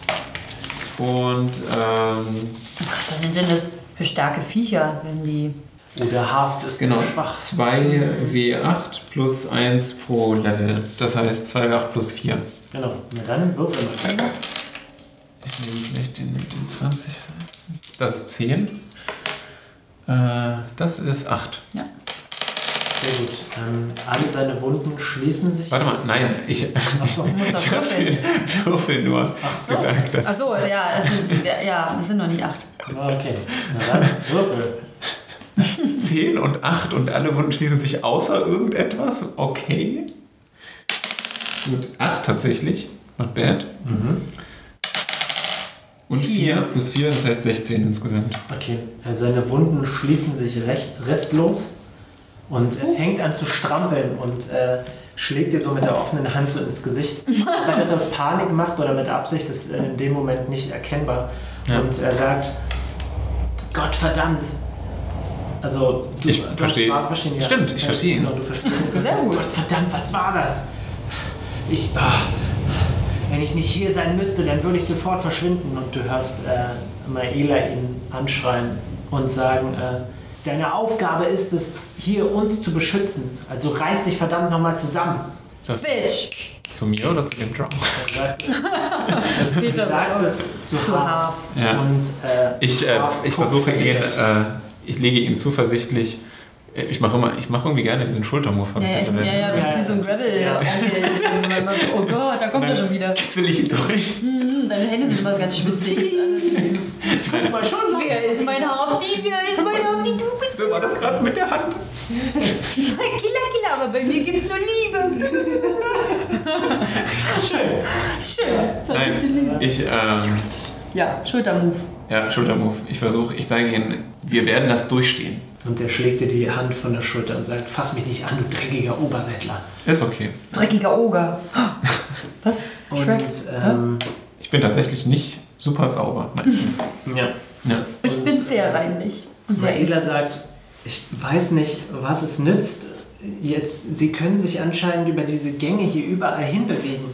A: Und ähm,
B: Was sind denn das für starke Viecher, wenn die.
C: Oder Haft ist
A: genau,
C: schwach.
A: 2 W8 plus 1 pro Level. Das heißt 2 W8 plus 4.
C: Genau. Na dann würfel mal.
A: Ich nehme vielleicht den mit den 20 Seiten. Das ist 10. Äh, das ist 8.
C: Sehr gut. Ähm, alle seine Wunden schließen sich.
A: Warte mal, nein, ich,
B: doch
A: ich habe den Würfel nur
C: Ach so.
A: gesagt. Dass
B: Achso, ja, es sind, ja, es sind noch nicht acht.
C: Okay. Na dann, würfel.
A: 10 und 8 und alle Wunden schließen sich außer irgendetwas. Okay. Gut, 8 tatsächlich. Not bad.
C: Mhm.
A: Und 4 plus 4, das heißt 16 insgesamt.
C: Okay. Äh, Seine Wunden schließen sich recht, restlos und er fängt an zu strampeln und äh, schlägt dir so mit der offenen Hand so ins Gesicht. Ob er das aus Panik macht oder mit Absicht, ist äh, in dem Moment nicht erkennbar.
A: Ja.
C: Und er sagt, Gott verdammt. Also, du,
A: Ich
C: du. Sprachverstehen, ja.
A: Stimmt, ich
C: Ja,
A: verstehe ihn.
C: Genau, du verstehst ihn.
B: Sehr gut.
C: Gott verdammt, was war das? Ich, ah, wenn ich nicht hier sein müsste, dann würde ich sofort verschwinden. Und du hörst äh, Maela ihn anschreien und sagen, äh, deine Aufgabe ist es, hier uns zu beschützen. Also reiß dich verdammt nochmal zusammen.
A: Das
B: Bitch!
A: zu mir oder zu dem
C: sagt, sie sagt es zu,
B: Zu
C: hart.
B: hart.
A: Ja.
C: Und, äh,
A: Ich, äh, ich versuche ihn, äh, ich lege ihn zuversichtlich. äh, Ich mache immer, ich mache irgendwie gerne diesen Schultermove.
B: Ja, ja, ja, ja, du bist wie so ein Gravel.
C: ja.
B: So, Oh Gott, da kommt er schon wieder.
A: Kitzel ich ihn durch.
B: Hm, deine Hände sind immer ganz schwitzig.
C: Guck mal schon,
B: Wer ist mein Hafti? Wer ist mein Hafti? Du bist
A: So war das gerade mit der Hand.
B: Killer, Killer, aber bei mir gibt's nur Liebe.
C: schön.
B: Schön.
A: Nein, ich, ähm,
B: Ja, Schultermove.
A: ja, Schultermove. Ich versuche, ich sage ihnen, wir werden das durchstehen.
C: Und er schlägt dir die Hand von der Schulter und sagt, fass mich nicht an, du dreckiger Oberbettler.
A: Ist okay.
B: Dreckiger Oger. Was?
C: Und
B: Shrek?
C: ähm,
A: Ich bin tatsächlich nicht super sauber meistens.
C: ja.
A: Ja.
B: Ich
C: und,
B: bin sehr
C: äh,
B: reinlich. Und sehr
C: Maela sagt, ich weiß nicht, was es nützt. Jetzt, Sie können sich anscheinend über diese Gänge hier überall hinbewegen.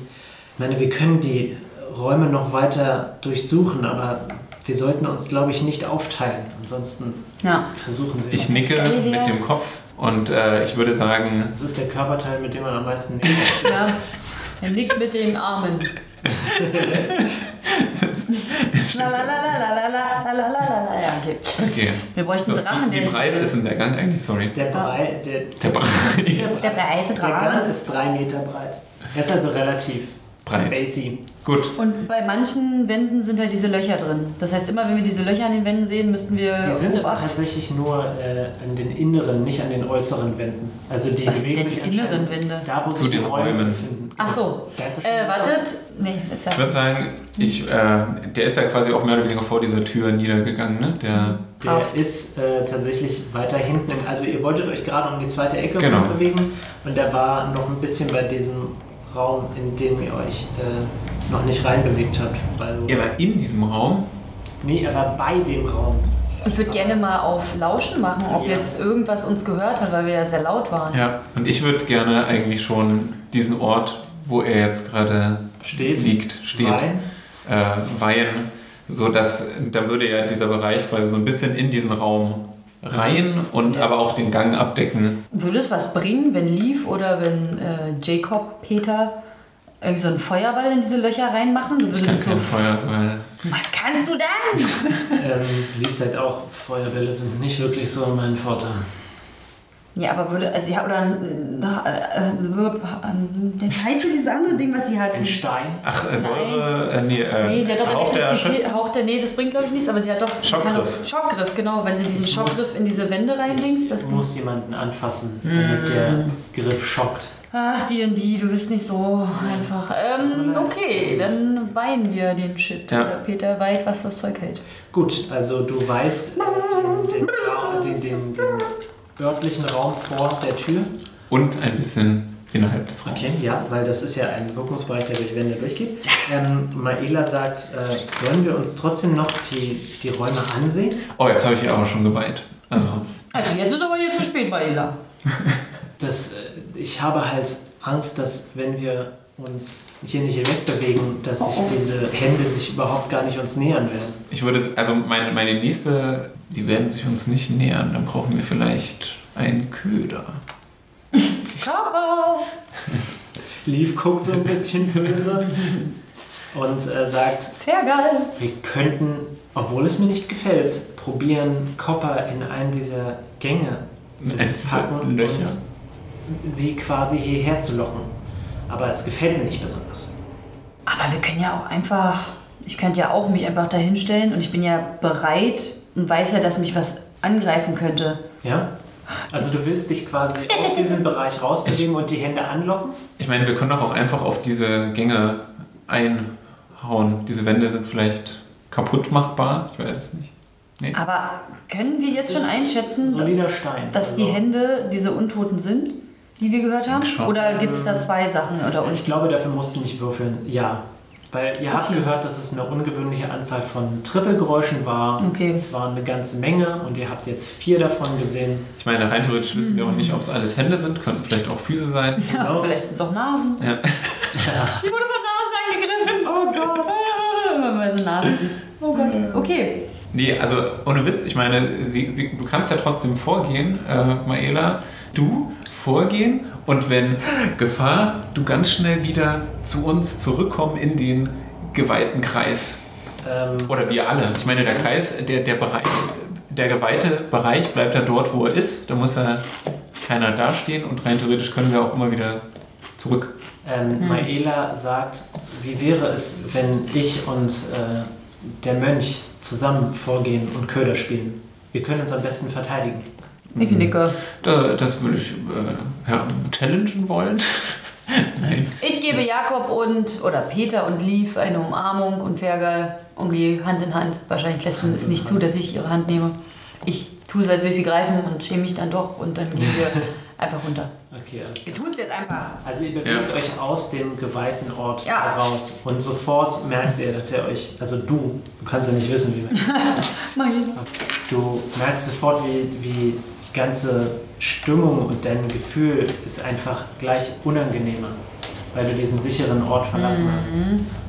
C: Ich meine, wir können die Räume noch weiter durchsuchen, aber wir sollten uns, glaube ich, nicht aufteilen. Ansonsten
B: Ja.
C: versuchen Sie
A: Ich nicke mit dem Kopf und äh, ich würde sagen,
C: Das ist der Körperteil, mit dem man am meisten nickt.
B: ja. Er nickt mit den Armen. Ja, okay.
A: okay.
B: Wir bräuchten
A: So,
B: Drachen,
A: wie,
B: der.
A: breit ist denn der Gang eigentlich? Sorry.
C: Der, Brei, der,
A: Der Brei.
B: Der breite
C: der Gang
B: Drachen.
C: ist drei Meter breit. Er ist also relativ
A: Breit.
C: spacey.
A: Gut.
B: Und bei manchen Wänden sind halt diese Löcher drin. Das heißt, immer wenn wir diese Löcher an den Wänden sehen, müssten wir
C: Die sind aber tatsächlich nur äh, an den inneren, nicht an den äußeren Wänden. Also die
B: Was
C: bewegen sich
B: die inneren Wände?
C: Da, wo
A: Zu
C: sich die
A: den
C: Räume
A: Räumen.
C: befinden.
B: Ach so.
C: Dankeschön.
B: Äh, wartet. Nee, ist ja.
A: Ich würde sagen, ich, äh, der ist ja quasi auch mehr oder weniger vor dieser Tür niedergegangen, ne? Der,
C: Der ist äh, tatsächlich weiter hinten. Also ihr wolltet euch gerade um die zweite Ecke
A: Genau.
C: bewegen und der war noch ein bisschen bei diesem Raum, in dem ihr euch äh, noch nicht reinbewegt habt. Also,
A: er war in diesem Raum.
C: Nee, er war bei dem Raum.
B: Ich würde gerne mal auf Lauschen machen, ob
C: Ja.
B: jetzt irgendwas uns gehört hat, weil wir ja sehr laut waren.
A: Ja. Und ich würde gerne eigentlich schon diesen Ort, wo er jetzt gerade
C: Steht.
A: liegt, steht,
C: Rein.
A: äh, weihen, so dass dann würde ja dieser Bereich quasi so ein bisschen in diesen Raum rein und
C: Ja.
A: aber auch den Gang abdecken.
B: Würde es was bringen, wenn Leaf oder wenn äh, Jacob, Peter irgendwie so einen Feuerball in diese Löcher reinmachen? So
A: Ich kann
B: das so.
A: kein Feuer, weil
B: Was kannst du denn?
C: Ähm, liebst halt auch, Feuerbälle sind nicht wirklich so mein Vorteil.
B: Ja, aber würde. Also sie hat. Oder. ein- Äh, äh, heißt denn dieses andere Ding, was sie hat?
C: Ein Stein.
A: ach äh, Säure, äh, nee, äh,
B: Nee, sie hat doch
A: Hauch der
B: Elektrizität. Hauch der, nee, das bringt glaube ich nichts, aber sie hat doch.
A: Schockgriff.
B: Schockgriff, genau. Wenn sie diesen
C: Ich
B: Schockgriff
C: muss-
B: in diese Wände reindingst, das
C: Du musst jemanden anfassen, damit der Griff schockt.
B: Ach, die und die, du bist nicht so einfach. Ähm, okay, dann weihen wir den Shit.
A: Ja.
B: Oder Peter weiht, was das Zeug hält.
C: Gut, also du weißt äh, den, den, den, den örtlichen Raum vor der Tür.
A: Und ein bisschen innerhalb des Raums.
C: Okay, ja, weil das ist ja ein Wirkungsbereich, der durch Wände durchgeht. Ähm, Maela sagt, äh, sollen wir uns trotzdem noch die, die Räume ansehen?
A: Oh, jetzt habe ich aber schon geweint. Also,
B: Also, jetzt ist aber hier zu spät, Maela.
C: Das, äh, ich habe halt Angst, dass wenn wir uns hier nicht wegbewegen, dass sich diese Hände sich überhaupt gar nicht uns nähern werden.
A: Ich würde, also meine, meine nächste, die werden sich uns nicht nähern. Dann brauchen wir vielleicht einen Köder.
B: Körper!
C: Leaf guckt so ein bisschen böse und äh, sagt,
B: Fair geil.
C: wir könnten, obwohl es mir nicht gefällt, probieren, Copper in einen dieser Gänge zu packen
A: Löcher.
C: und sie quasi hierher zu locken. Aber es gefällt mir nicht besonders.
B: Aber wir können ja auch einfach, ich könnte ja auch mich einfach dahinstellen und ich bin ja bereit und weiß ja, dass mich was angreifen könnte.
C: Ja? Also du willst dich quasi aus diesem Bereich rausbewegen und die Hände anlocken?
A: Ich meine, wir können doch auch einfach auf diese Gänge einhauen. Diese Wände sind vielleicht kaputt machbar. Ich weiß es nicht.
B: Aber können wir jetzt schon einschätzen,
C: Solider Stein.
B: dass die
C: Also,
B: Hände diese Untoten sind, die wir gehört haben?
A: Schon.
B: Oder gibt es da zwei Sachen? Oder
C: Ich glaube, dafür musst du nicht würfeln. Ja. Weil ihr habt
B: Okay.
C: gehört, dass es eine ungewöhnliche Anzahl von Trippelgeräuschen war.
B: Okay.
C: Es waren eine ganze Menge und ihr habt jetzt vier davon gesehen.
A: Ich meine, rein theoretisch wissen wir auch nicht, ob es alles Hände sind. Könnten vielleicht auch Füße sein.
B: ja, vielleicht sind es auch Nasen.
A: Ja.
B: Ich wurde von Nasen angegriffen. Oh Gott. Wenn man meine Nase sieht. Oh Gott. Okay.
A: Nee, also ohne Witz, ich meine, sie, sie, du kannst ja trotzdem vorgehen, äh, Maela. Du vorgehen und wenn Gefahr, du ganz schnell wieder zu uns zurückkommen in den geweihten Kreis.
C: Ähm,
A: Oder wir alle. Ich meine, der Kreis, der, der Bereich, der geweihte Bereich bleibt ja dort, wo er ist. Da muss ja keiner dastehen und rein theoretisch können wir auch immer wieder zurück.
C: ähm, Maela sagt, wie wäre es, wenn ich und äh, der Mönch zusammen vorgehen und Köder spielen? Wir können uns am besten verteidigen.
B: Ich nicke.
A: Da, das würde ich äh, ja, challengen wollen. Nein.
B: Ich gebe Jakob und, oder Peter und Lief eine Umarmung und Fergal irgendwie Hand in Hand. Wahrscheinlich lässt sie es nicht zu, dass ich ihre Hand nehme. Ich tue es, als würde ich sie greifen und schäme mich dann doch und dann gehen wir einfach runter.
C: Okay, alles
B: Wir tun es jetzt einfach.
C: Also ihr bewegt
A: Ja.
C: euch aus dem geweihten Ort
B: Ja.
C: heraus und sofort merkt ihr, dass ihr euch, also du, du kannst ja nicht wissen, wie
B: Mein.
C: du merkst sofort, wie, wie die ganze Stimmung und dein Gefühl ist einfach gleich unangenehmer, weil du diesen sicheren Ort verlassen hast.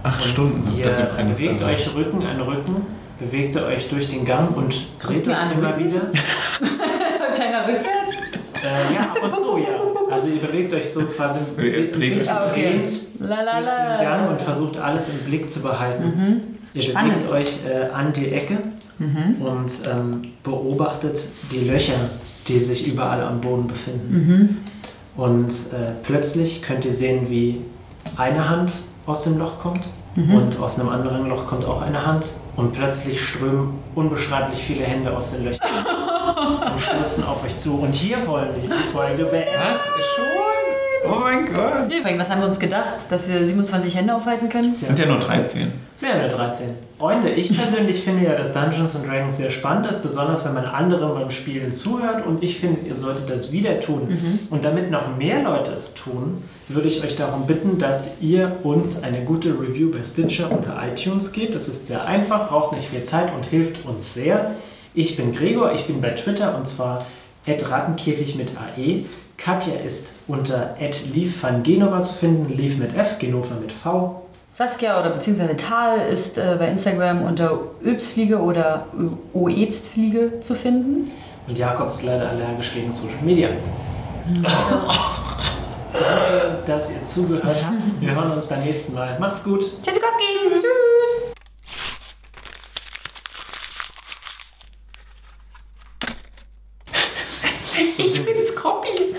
A: Acht
C: Und
A: Stunden.
C: Ihr bewegt
A: also-
C: euch Rücken an Rücken, bewegt ihr euch durch den Gang und dreht euch immer
B: Rücken?
C: wieder.
B: Kleiner Rückwärts.
C: Äh, ja, ab und zu, ja. Also ihr bewegt euch so quasi
A: dreht
C: bisschen
B: Ah, okay.
C: drehend
B: La la
C: durch den Gang und versucht alles im Blick zu behalten. Ihr
B: Spannend.
C: bewegt euch äh, an die Ecke und ähm, beobachtet die Löcher, die sich überall am Boden befinden. Und äh, plötzlich könnt ihr sehen, wie eine Hand aus dem Loch kommt und aus einem anderen Loch kommt auch eine Hand. Und plötzlich strömen unbeschreiblich viele Hände aus den Löchern und stürzen auf euch zu. Und hier wollen wir die Folge beenden.
A: Was? Schon? Oh mein Gott.
B: Nee, Was haben wir uns gedacht? Dass wir 27 Hände aufhalten können?
A: Es sind ja nur 13.
C: Sehr nur 13. Freunde, ich persönlich finde ja, dass Dungeons and Dragons sehr spannend ist, besonders wenn man anderen beim Spielen zuhört. Und ich finde, ihr solltet das wieder tun. Und damit noch mehr Leute es tun, würde ich euch darum bitten, dass ihr uns eine gute Review bei Stitcher oder iTunes gebt. Das ist sehr einfach, braucht nicht viel Zeit und hilft uns sehr. Ich bin Gregor, ich bin bei Twitter und zwar rattenkäfig mit AE. Katja ist unter Leaf van Genova zu finden, Leaf mit F, Genova mit V.
B: Saskia oder beziehungsweise Tal ist äh, bei Instagram unter Öbstfliege oder Oebstfliege zu finden.
C: Und Jakob ist leider allergisch gegen Social Media. Danke, dass ihr zugehört habt. Wir hören uns beim nächsten Mal. Macht's gut.
B: Tschüssikowski! Tschüss!
C: ich bin's, Copy.